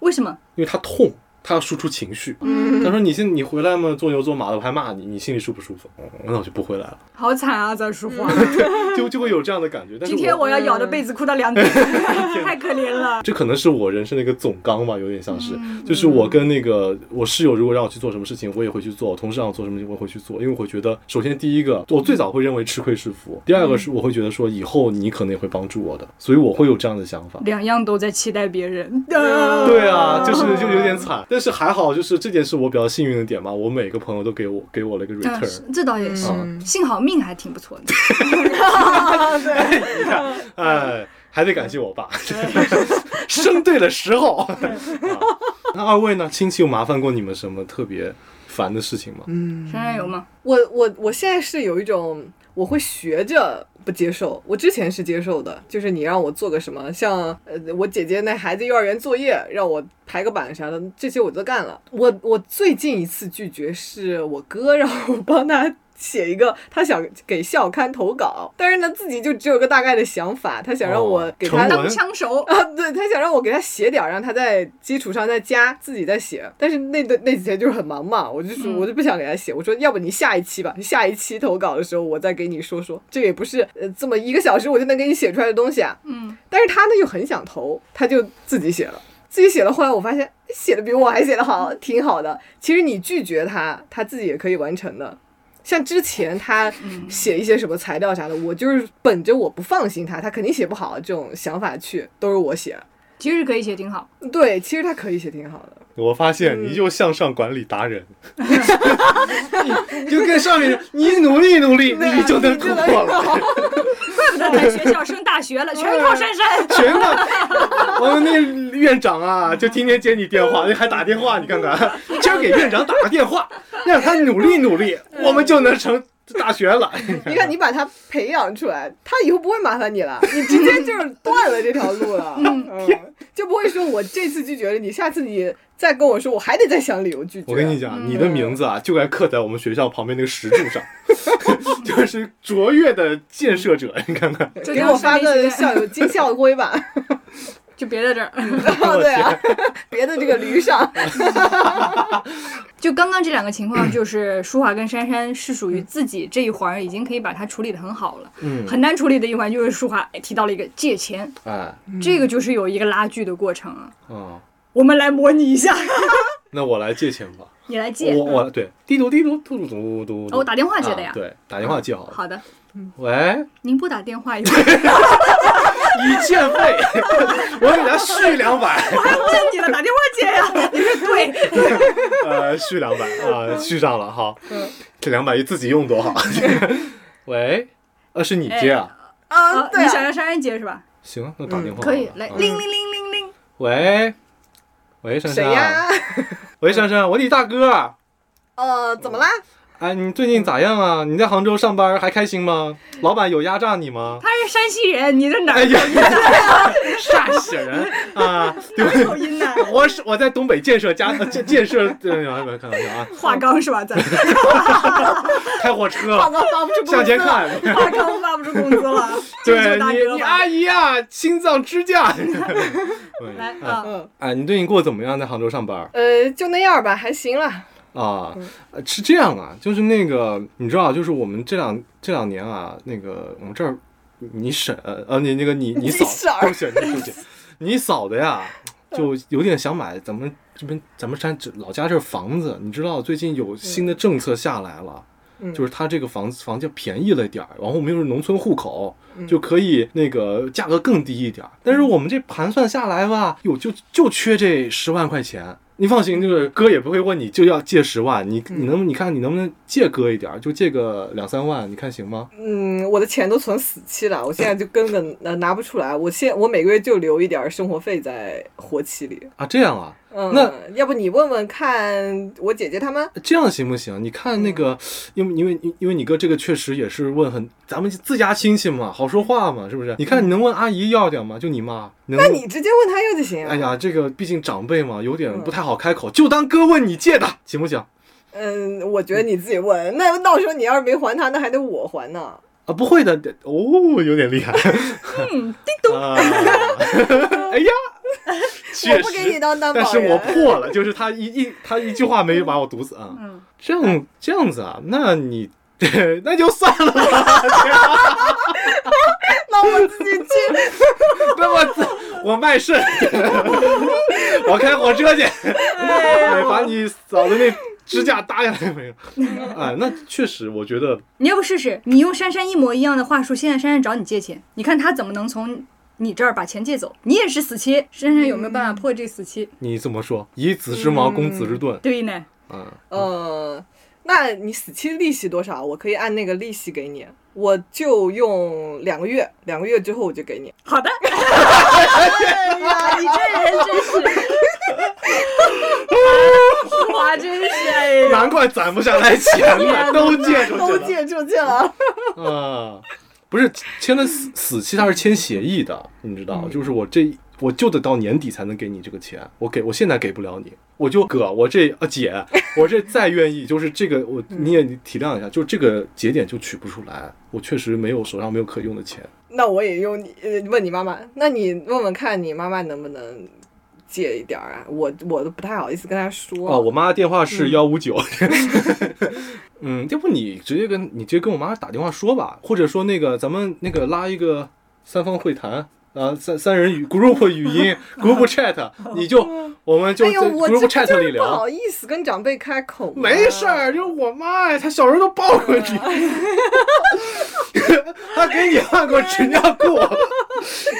为什么？
因为他痛，他要输出情绪。
嗯
他说你现你回来嘛，做牛做马的，我还骂你，你心里舒不舒服？哦那我就不回来了，
好惨啊，咱说话。[LAUGHS]
就就会有这样的感觉。但是
今天我要咬着被子哭到两点，[LAUGHS] [LAUGHS] 太可怜了。
这可能是我人生的一个总纲吧，有点像是，
嗯
就是我跟那个我室友如果让我去做什么事情，我也会去做；我同事让我做什么事情，我也会去做，因为我会觉得，首先第一个，我最早会认为吃亏是福；第二个是我会觉得说以后你可能也会帮助我的，所以我会有这样的想法。
两样都在期待别人。
对啊，就是就有点惨，但是还好，就是这件事我比较幸运的点嘛，我每个朋友都给我给我了一个
嗯
，return，
是这倒也是，
嗯
幸好命还挺不错的。
对，你看哎，还得感谢我爸，生对了时候。[LAUGHS] 啊那二位呢？亲戚有麻烦过你们什么特别烦的事情吗？
嗯，
山山有吗？
我我我现在是有一种，我会学着不接受。我之前是接受的，就是你让我做个什么，像呃我姐姐那孩子幼儿园作业让我排个版啥的，这些我都干了。我我最近一次拒绝是我哥让我帮他写一个他想给校刊投稿，但是呢自己就只有个大概的想法，他想让我
哦
给他
当枪手，
啊，对 [LAUGHS] 他想让我给他写点，让他在基础上再加，自己再写。但是那段那几天就是很忙嘛，我就说
嗯
我就不想给他写，我说要不你下一期吧，下一期投稿的时候我再给你说说，这也不是呃这么一个小时我就能给你写出来的东西啊。
嗯，
但是他呢又很想投，他就自己写了。自己写了，后来我发现写的比我还写的好，挺好的。其实你拒绝他，他自己也可以完成的。像之前他写一些什么材料啥的，我就是本着我不放心他，他肯定写不好这种想法去，都是我写。
其实可以写挺好。
对，其实他可以写挺好的。
我发现你就向上管理达人，你 [LAUGHS] 就跟上面你努力努力，你就能突破了。[LAUGHS]
怪不得咱学校升大学了，全靠珊珊。
全靠 [LAUGHS] 我们那院长啊，就天天接你电话，还打电话，你看看，给院长打个电话，[LAUGHS] 让他努力努力，我们就能成大学了。[LAUGHS]
你看，你把他培养出来，他以后不会麻烦你了，[LAUGHS] 你直接就是断了这条路了，嗯，就不会说我这次拒绝了你，下次你再跟我说，我还得再想理由拒绝。
我跟你讲，你的名字啊，就该刻在我们学校旁边那个石柱上，就是卓越的建设者。你看看，
这
给我发个校友金校徽吧。
就别在这儿。
哦，[LAUGHS] 对啊，[LAUGHS] 别的这个驴上。[LAUGHS]
就刚刚这两个情况，就是舒华跟珊珊是属于自己这一环已经可以把它处理的很好了。
嗯，
很难处理的一环就是舒华提到了一个借钱，
哎，
这个就是有一个拉锯的过程啊。
嗯，
我们来模拟一下，
那我来借钱吧。
你来借。
我我对滴嘟滴嘟嘟嘟嘟嘟。
哦我打电话借的呀
啊对，打电话借好了。
好的，
喂，
您不打电话有
已欠费，[LAUGHS] 我给他续两百，我
还问你了，打电话接呀？你说对，[LAUGHS]
呃，续两百啊，续上了，好，这两百自己用多好。[LAUGHS] 喂，呃，是你接啊？
啊，对啊，
你想让珊珊接是吧？
行，那打电话
可以，来，铃铃铃铃铃。
喂，喂，珊珊，
谁呀？
喂，珊珊，我你大哥。
呃，怎么啦？
哎，你最近咋样啊？你在杭州上班还开心吗？老板有压榨你吗？
他是山西人，你这哪儿
哎呀，[LAUGHS] 陕西人啊，对不对？
口音呢？
我是我在东北建设家呃建建设，对，开玩笑啊，
华钢是吧？咱 [LAUGHS]
开火车
报告发不出工资
向前看，
华钢发不出工资了，[LAUGHS]
对你你阿姨啊，心脏支架。
来啊，
嗯，
哎，你最近过得怎么样？在杭州上班
呃，就那样吧，还行啦。
啊？呃是这样啊，就是那个你知道，就是我们这两这两年啊，那个我们这儿你婶呃你那个你你嫂
婶儿
对不起对不起，你嫂子 [LAUGHS] 呀，就有点想买咱们这边咱们山这老家这房子，你知道最近有新的政策下来了。
嗯
就是他这个房子房价便宜了点儿，然后我们又是农村户口，
嗯
就可以那个价格更低一点儿。但是我们这盘算下来吧，哟，就就缺这十万块钱。你放心，就是哥也不会问你就要借十万，你
嗯
你能你看你能不能借哥一点儿，就借个两三万，你看行吗？
嗯，我的钱都存死期了，我现在就根本呃拿不出来。我现我每个月就留一点生活费在活期里。
啊，这样啊，
嗯，
那
要不你问问看我姐姐他们？
这样行不行？你看那个，因为因为因为你哥这个确实也是问很咱们自家亲戚嘛，好说话嘛，是不是？你看你能问阿姨要点吗？就你妈，能
那你直接问她要就行啊。
哎呀，这个毕竟长辈嘛，有点不太好开口，就当哥问你借的，行不行？
嗯，我觉得你自己问，那到时候你要是没还他，那还得我还呢。
啊，不会的，哦，有点厉害。
嗯，叮咚，
啊，[LAUGHS] 哎呀，[LAUGHS] 确
我不给你
实，
当担保人。
但是我破了，就是他一一他一句话没把我毒死啊。
嗯，
这样这样子啊，那你 [LAUGHS] 那就算了吧。[LAUGHS]
那我自己去。
那我我卖肾，我开火车去，
哎
把你嫂子那支架搭下来没有？哎，那确实，我觉得
你要不试试，你用珊珊一模一样的话术，现在珊珊找你借钱，你看她怎么能从你这儿把钱借走？你也是死期，身上有没有办法破这死期？
你怎么说？以子之矛攻子之盾。
对呢，
嗯，
呃，那你死期利息多少？我可以按那个利息给你，我就用两个月，两个月之后我就给你。
好的。[LAUGHS] 哎呀，你这人真是，[LAUGHS] 哇，真是哎呀，
难怪攒不下来钱呢，都借出去了。
都借出去了。
啊，不是签的死死期，他是签协议的，你知道，就是我这我就得到年底才能给你这个钱，我给我现在给不了你，我就哥，我这啊姐，我这再愿意，就是这个我你也体谅一下，就这个节点就取不出来，我确实没有手上没有可用的钱。
那我也用你呃问你妈妈，那你问问看你妈妈能不能借一点儿啊？我我都不太好意思跟他说。
哦，我妈电话是幺五九。[LAUGHS] 嗯，要不你直接跟你直接跟我妈打电话说吧，或者说那个咱们那个拉一个三方会谈。啊，三三人语 group 语音 [LAUGHS] group chat，你就 [LAUGHS] 我们就在 group chat 里聊
真不好。意思跟长辈开口。
没事儿，就是我妈呀，她小时候都抱过你，[LAUGHS] 她给你换过纸尿裤，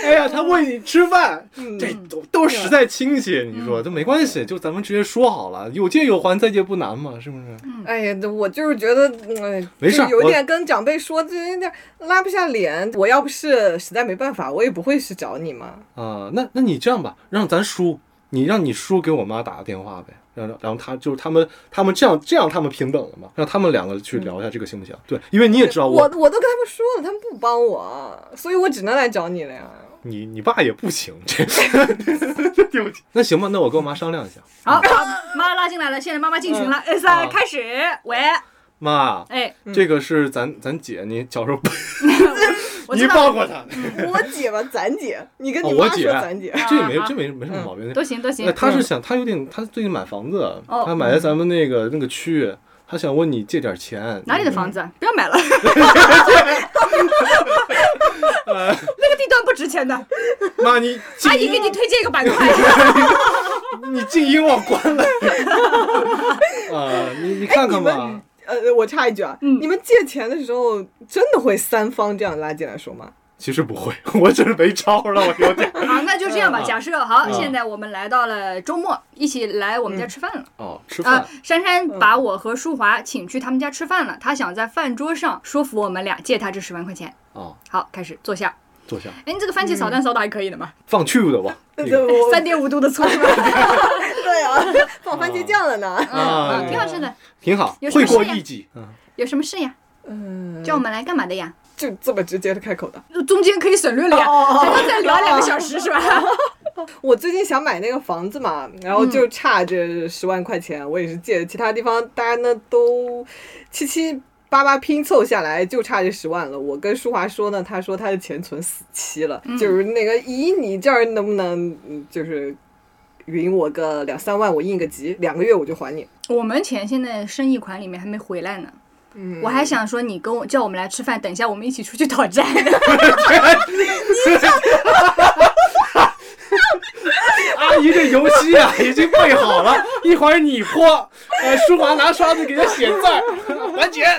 哎呀，她喂你吃饭，
嗯
这都都是实在亲戚，你说这没关系，就咱们直接说好了，有借有还，再借不难嘛，是不是？
哎呀，我就是觉得，嗯，
没事
有点跟长辈说，这有点拉不下脸。我要不是实在没办法，我也不会是找你吗。
啊，那那你这样吧，让咱叔，你让你叔给我妈打个电话呗，让然后他就是他们他们这样这样他们平等了嘛，让他们两个去聊一下这个行不行？对，因为你也知道
我我都跟他们说了，他们不帮我，所以我只能来找你了呀。
你你爸也不行，这 [LAUGHS] 对不起。那行吧，那我跟我妈商量一下。
好，把妈拉进来了，现在妈妈进群了。哎，三
啊
开始，喂，
妈，
哎，
这个是咱咱姐，你小时候 [LAUGHS] 你抱过她，
我姐吧，咱姐，你跟
哦，
你妈说
我姐，
咱姐。
这也没
啊
这没没什么毛病。
都行都行
哎，。他是想他有点，他最近买房子，
哦
他买在咱们那个那个区，他想问你借点钱。
哪里的房子？不要买了，[LAUGHS] [LAUGHS] 那个地段不值钱的。
妈，你
阿姨给你推荐一个板块。
你静音我关了。啊，你你看看吧。
呃，我插一句啊，
嗯
你们借钱的时候真的会三方这样拉进来说吗？
其实不会，[LAUGHS] 我只是没招了，我有点。
好，那就这样吧。
啊
假设好，
啊
现在我们来到了周末，一起来我们家吃饭了。
哦，吃
啊
饭，
珊珊把我和舒华请去他们家吃饭了，她想在饭桌上说服我们俩借她这十万块钱。
哦，
好，开始坐下。
坐下，
哎，你这个番茄炒蛋烧的还可以的嘛？
放去的吧。[LAUGHS]
三点五度的醋？[LAUGHS]
对啊，放番茄酱了呢。[LAUGHS]
啊
嗯，挺好吃的。
挺好
有，什么
会过
事呀
一级。嗯，
有什么事呀？
嗯，
叫我们来干嘛的呀？
就这么直接的开口的。
中间可以省略了呀，
哦
还要再聊两个小时是吧？
我最近想买那个房子嘛，然后就差这十万块钱，我也是借的，其他地方大家呢都七七八八拼凑下来就差这十万了。我跟舒华说呢，他说他的钱存死期了，就是那个姨你这儿能不能嗯就是匀我个两三万，我应个急，两个月我就还你。
我们钱现在生意款里面还没回来呢。
嗯
我还想说，你跟我叫我们来吃饭，等一下我们一起出去讨债的。[LAUGHS] [LAUGHS]
阿姨这游戏啊已经备好了，一会儿你泼，呃，舒华拿刷子给他写字儿，[LAUGHS] 完
结。[LAUGHS]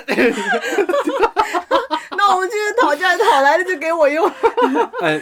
我们去讨债，讨来的就给我用。[LAUGHS]
哎，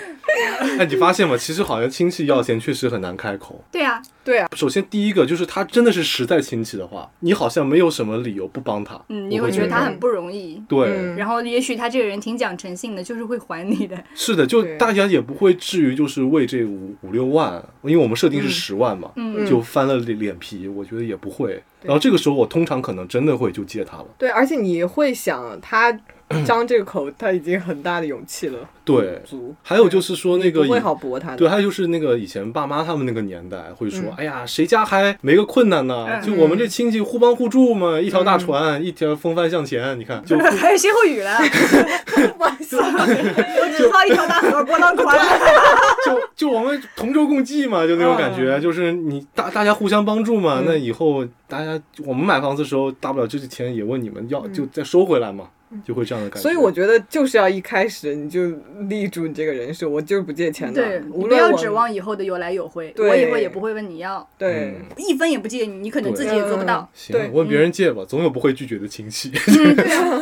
哎，你发现吗？其实好像亲戚要钱确实很难开口。
对啊，
对啊，
首先第一个就是他真的是实在亲戚的话，你好像没有什么理由不帮他。
嗯，你会觉得他很不容易。
对。
嗯
然后也许他这个人挺讲诚信的，就是会还你的。
是的，就大家也不会至于就是为这五五六万，因为我们设定是
嗯
十万嘛，
嗯
就翻了脸脸皮，我觉得也不会。然后这个时候我通常可能真的会就借他了。
对，而且你会想他 [CLEARS THROAT] 张这个口，他已经很大的勇气了，
对，
足。
还有就是说那个
不会好驳他的。
对，还有就是那个以前爸妈他们那个年代会说，
嗯
哎呀，谁家还没个困难呢？
嗯
就我们这亲戚互帮互助嘛，一条大船，一条风帆向前。你看，[LAUGHS] 就
还有歇后语了，我只知道一条大河波浪宽。[LAUGHS]
就就我们同舟共济嘛，就那种感觉，就是你大大家互相帮助嘛。
嗯
那以后大家我们买房子的时候，大不了这些钱也问你们要，就再收回来嘛，就会这样的感觉。
所以我觉得就是要一开始你就立住你这个人设，我就是不借钱的，
对，不要指望以后的有来有回，
对
我以后也不会问你要，
对。
嗯
一分也不借你，你可能自己也做不到。
行，问别人借吧，总有不会拒绝的亲戚。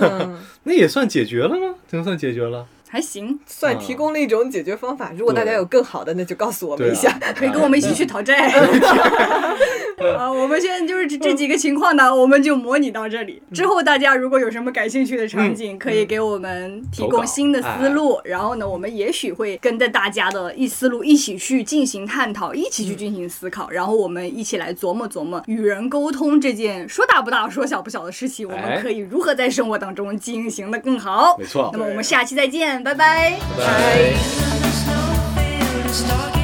嗯 [LAUGHS]
那也算解决了吗？这能算解决了？
还行，
算提供了一种解决方法。如果大家有更好的，那就告诉我们一下。
可以跟我们一起去讨债。[LAUGHS] 啊，我们现在就是这这几个情况呢，我们就模拟到这里。之后大家如果有什么感兴趣的场景，可以给我们提供新的思路。然后呢，我们也许会跟着大家的一思路一起去进行探讨，一起去进行思考。然后我们一起来琢磨琢磨与人沟通这件说大不大、说小不小的事情，我们
哎
可以如何在生活当中进行的更好。
没错
那么我们下期再见，拜拜。
拜拜。